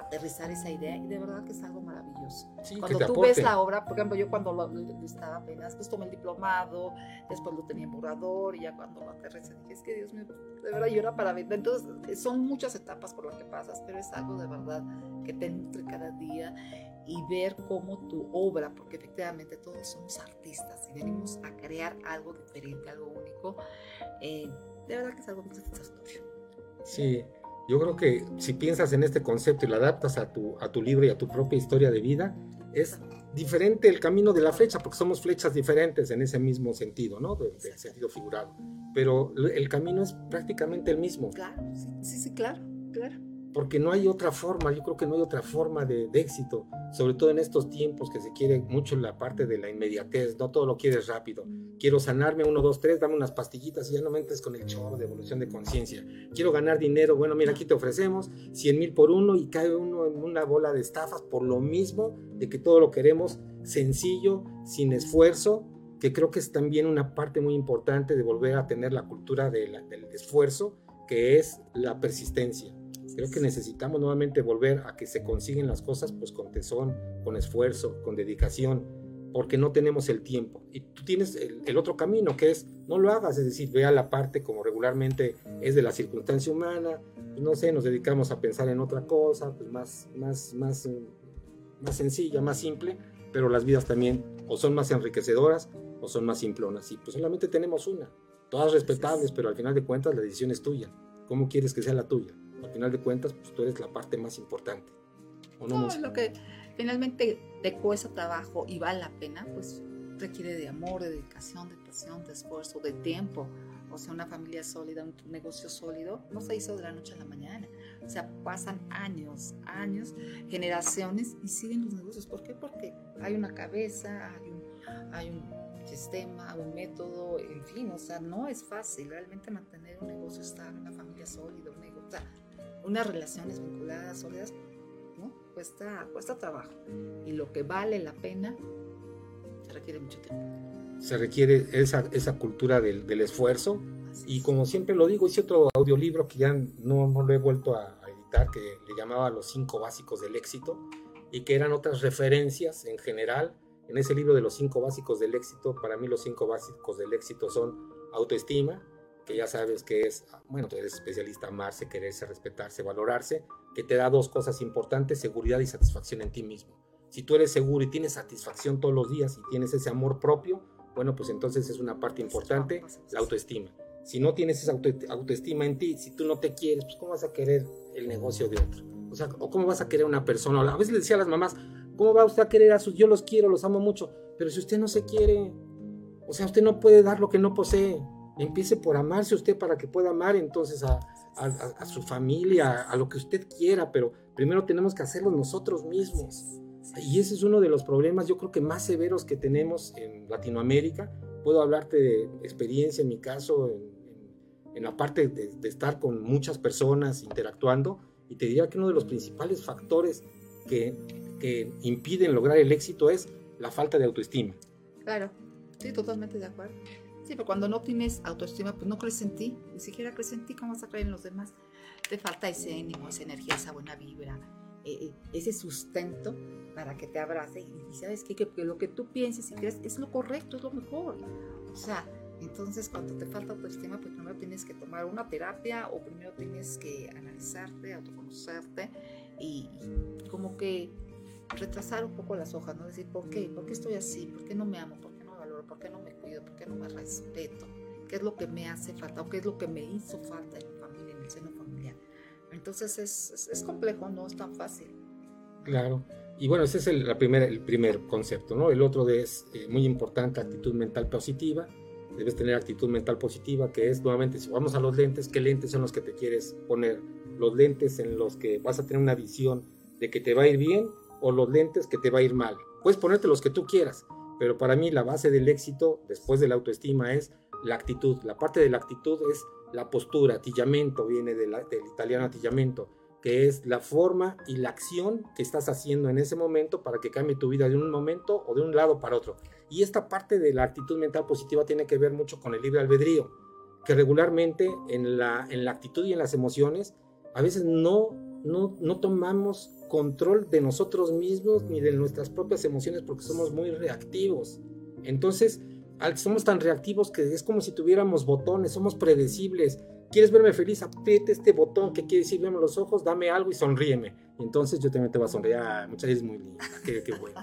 aterrizar esa idea y de verdad que es algo maravilloso. cuando tú ves la obra, por ejemplo, yo cuando lo, estaba apenas, pues tomé el diplomado, después lo tenía en borrador y ya cuando lo aterricé dije, es que Dios mío, de verdad yo era para ver. Entonces, son muchas etapas por las que pasas, pero es algo de verdad que te nutre cada día y ver cómo tu obra, porque efectivamente todos somos artistas y venimos a crear algo diferente, algo único, eh, de verdad que es algo muy satisfactorio. Sí, yo creo que si piensas en este concepto y lo adaptas a tu, a tu libro y a tu propia historia de vida, es diferente el camino de la flecha, porque somos flechas diferentes en ese mismo sentido, ¿no? Del sentido figurado. Pero el camino es prácticamente el mismo. Claro, sí, sí, claro, claro porque no hay otra forma, yo creo que no hay otra forma de, éxito, sobre todo en estos tiempos que se quiere mucho la parte de la inmediatez, no todo lo quieres rápido. Quiero sanarme, uno, dos, tres, dame unas pastillitas y ya no me entres con el chorro de evolución de conciencia. Quiero ganar dinero, bueno, mira, aquí te ofrecemos 100 mil por uno y cae uno en una bola de estafas por lo mismo de que todo lo queremos sencillo, sin esfuerzo, que creo que es también una parte muy importante de volver a tener la cultura del esfuerzo, que es la persistencia Creo que necesitamos nuevamente volver a que se consiguen las cosas pues con tesón, con esfuerzo, con dedicación, porque no tenemos el tiempo. Y tú tienes el, otro camino que es no lo hagas, es decir, vea la parte como regularmente es de la circunstancia humana, pues, no sé, nos dedicamos a pensar en otra cosa, pues más, más, más, más sencilla, más simple, pero las vidas también o son más enriquecedoras o son más simplonas. Y pues solamente tenemos una, todas respetables, pero al final de cuentas la decisión es tuya. ¿Cómo quieres que sea la tuya? Al final de cuentas, pues tú eres la parte más importante. ¿o no, lo que finalmente te cuesta trabajo y vale la pena, pues requiere de amor, de dedicación, de pasión, de esfuerzo, de tiempo. O sea, una familia sólida, un negocio sólido, no se hizo de la noche a la mañana. O sea, pasan años, años, generaciones y siguen los negocios. ¿Por qué? Porque hay una cabeza, hay un, hay un sistema, un método, en fin, o sea, no es fácil realmente mantener un negocio estable, una familia sólida, un negocio, unas relaciones vinculadas, sólidas, ¿no? Cuesta, cuesta trabajo. Y lo que vale la pena se requiere mucho tiempo. Se requiere esa, esa cultura del, del esfuerzo. y como siempre lo digo, hice otro audiolibro que ya no, no lo he vuelto a, a editar, que le llamaba Los cinco básicos del éxito, y que eran otras referencias en general. En ese libro de los cinco básicos del éxito, para mí los cinco básicos del éxito son autoestima, que ya sabes que es, bueno, tú eres especialista, amarse, quererse, respetarse, valorarse, que te da dos cosas importantes, seguridad y satisfacción en ti mismo. Si tú eres seguro y tienes satisfacción todos los días y tienes ese amor propio, bueno, pues entonces es una parte importante, la autoestima. Si no tienes esa autoestima en ti, si tú no te quieres, pues ¿cómo vas a querer el negocio de otro? O sea, ¿o cómo vas a querer una persona? A veces le decía a las mamás, ¿cómo va usted a querer a sus, yo los quiero, los amo mucho, pero si usted no se quiere, o sea, usted no puede dar lo que no posee. Empiece por amarse usted para que pueda amar entonces a, su familia, a lo que usted quiera, pero primero tenemos que hacerlo nosotros mismos. Y ese es uno de los problemas, yo creo que más severos que tenemos en Latinoamérica. Puedo hablarte de experiencia en mi caso, en, la parte de, estar con muchas personas interactuando, y te diría que uno de los principales factores que, que impiden lograr el éxito es la falta de autoestima. Claro, sí, totalmente de acuerdo. Sí, pero cuando no tienes autoestima, pues no crees en ti, ni siquiera crees en ti, ¿cómo vas a creer en los demás? Te falta ese ánimo, esa energía, esa buena vibra, eh, eh, ese sustento para que te abrace y sabes qué? que, que lo que tú pienses y crees es lo correcto, es lo mejor. O sea, entonces, cuando te falta autoestima, pues primero tienes que tomar una terapia o primero tienes que analizarte, autoconocerte y, como que retrasar un poco las hojas, ¿no? Decir, ¿por qué? ¿Por qué estoy así? ¿Por qué no me amo? ¿Por ¿Por qué no me cuido? ¿Por qué no me respeto? ¿Qué es lo que me hace falta o qué es lo que me hizo falta en mi familia, en el seno familiar? Entonces es, es, complejo, no es tan fácil. Claro. Y bueno, ese es el, la primera, el primer concepto, ¿no? El otro es eh, muy importante, actitud mental positiva debes tener actitud mental positiva, que es nuevamente, si vamos a los lentes, ¿qué lentes son los que te quieres poner? Los lentes en los que vas a tener una visión de que te va a ir bien o los lentes que te va a ir mal. Puedes ponerte los que tú quieras, pero para mí la base del éxito después de la autoestima es la actitud. La parte de la actitud es la postura, atillamiento, viene del italiano atillamiento que es la forma y la acción que estás haciendo en ese momento para que cambie tu vida de un momento o de un lado para otro. Y esta parte de la actitud mental positiva tiene que ver mucho con el libre albedrío, que regularmente en la, en la actitud y en las emociones a veces no, no, no tomamos control de nosotros mismos ni de nuestras propias emociones porque somos muy reactivos. Entonces, somos tan reactivos que es como si tuviéramos botones, somos predecibles, ¿Quieres verme feliz? Apriete este botón que quiere decir, veme los ojos, dame algo y sonríeme. Y entonces yo también te voy a sonreír. Ah, muchas veces muy linda, qué, qué, bueno.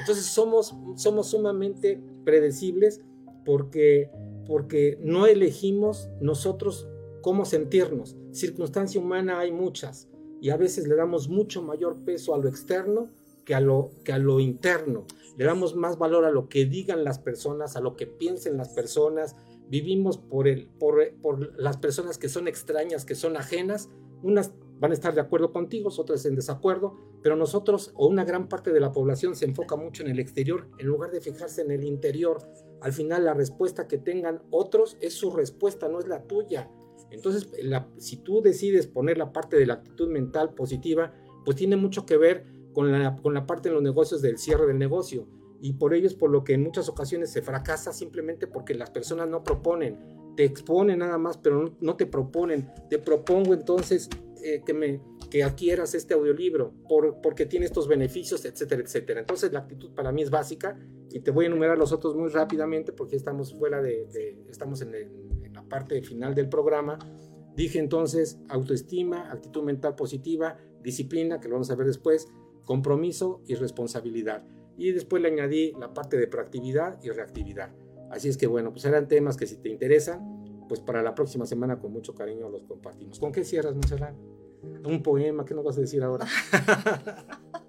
Entonces somos, somos sumamente predecibles porque, porque no elegimos nosotros cómo sentirnos. Circunstancia humana hay muchas y a veces le damos mucho mayor peso a lo externo que a lo, que a lo interno. Le damos más valor a lo que digan las personas, a lo que piensen las personas, vivimos por, el, por, por, las personas que son extrañas, que son ajenas. Unas van a estar de acuerdo contigo, otras en desacuerdo, pero nosotros o una gran parte de la población se enfoca mucho en el exterior en lugar de fijarse en el interior. Al final la respuesta que tengan otros es su respuesta, no es la tuya. Entonces, si tú decides poner la parte de la actitud mental positiva, pues tiene mucho que ver con la, la parte en los negocios del cierre del negocio y por ello es por lo que en muchas ocasiones se fracasa simplemente porque las personas no proponen, te exponen nada más, pero no, te proponen. Te propongo entonces eh, que, me, que adquieras este audiolibro por, porque tiene estos beneficios, etcétera, etcétera. Entonces la actitud para mí es básica y te voy a enumerar los otros muy rápidamente porque estamos fuera de, estamos en, la parte final del programa. Dije entonces autoestima, actitud mental positiva, disciplina, que lo vamos a ver después, compromiso y responsabilidad y después le añadí la parte de proactividad y reactividad. Así es que bueno, pues eran temas que si te interesan, pues para la próxima semana con mucho cariño los compartimos. ¿Con qué cierras, Monserrat? Un poema, ¿qué nos vas a decir ahora?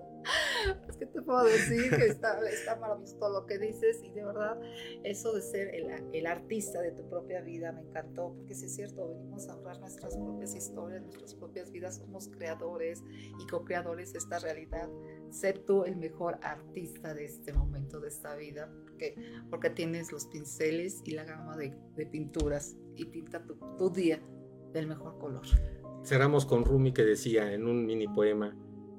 ¿qué te puedo decir? Que está, está maravilloso todo lo que dices y de verdad eso de ser el, el, artista de tu propia vida me encantó, porque si es cierto, venimos a honrar nuestras propias historias, nuestras propias vidas, somos creadores y co-creadores de esta realidad. Ser tú el mejor artista de este momento, de esta vida, porque, porque tienes los pinceles y la gama de, de pinturas y pinta tu, tu día del mejor color. Cerramos con Rumi que decía en un mini poema,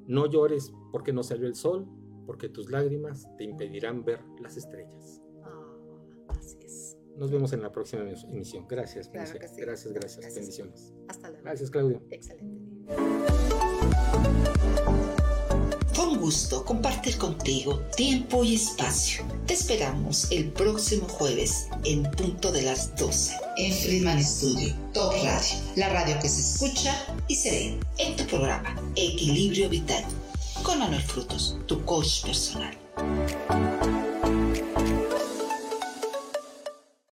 no llores porque no salió el sol, porque tus lágrimas te impedirán ver las estrellas. Oh, así es. Nos vemos en la próxima emisión. Gracias, gracias, gracias, gracias, Bendiciones. Hasta luego. Gracias, Claudio. Excelente Fue un gusto compartir contigo tiempo y espacio. Te esperamos el próximo jueves en punto de las 12 en Friedman Studio, Top Radio, la radio que se escucha y se ve en tu programa Equilibrio Vital con Manuel Frutos, tu coach personal.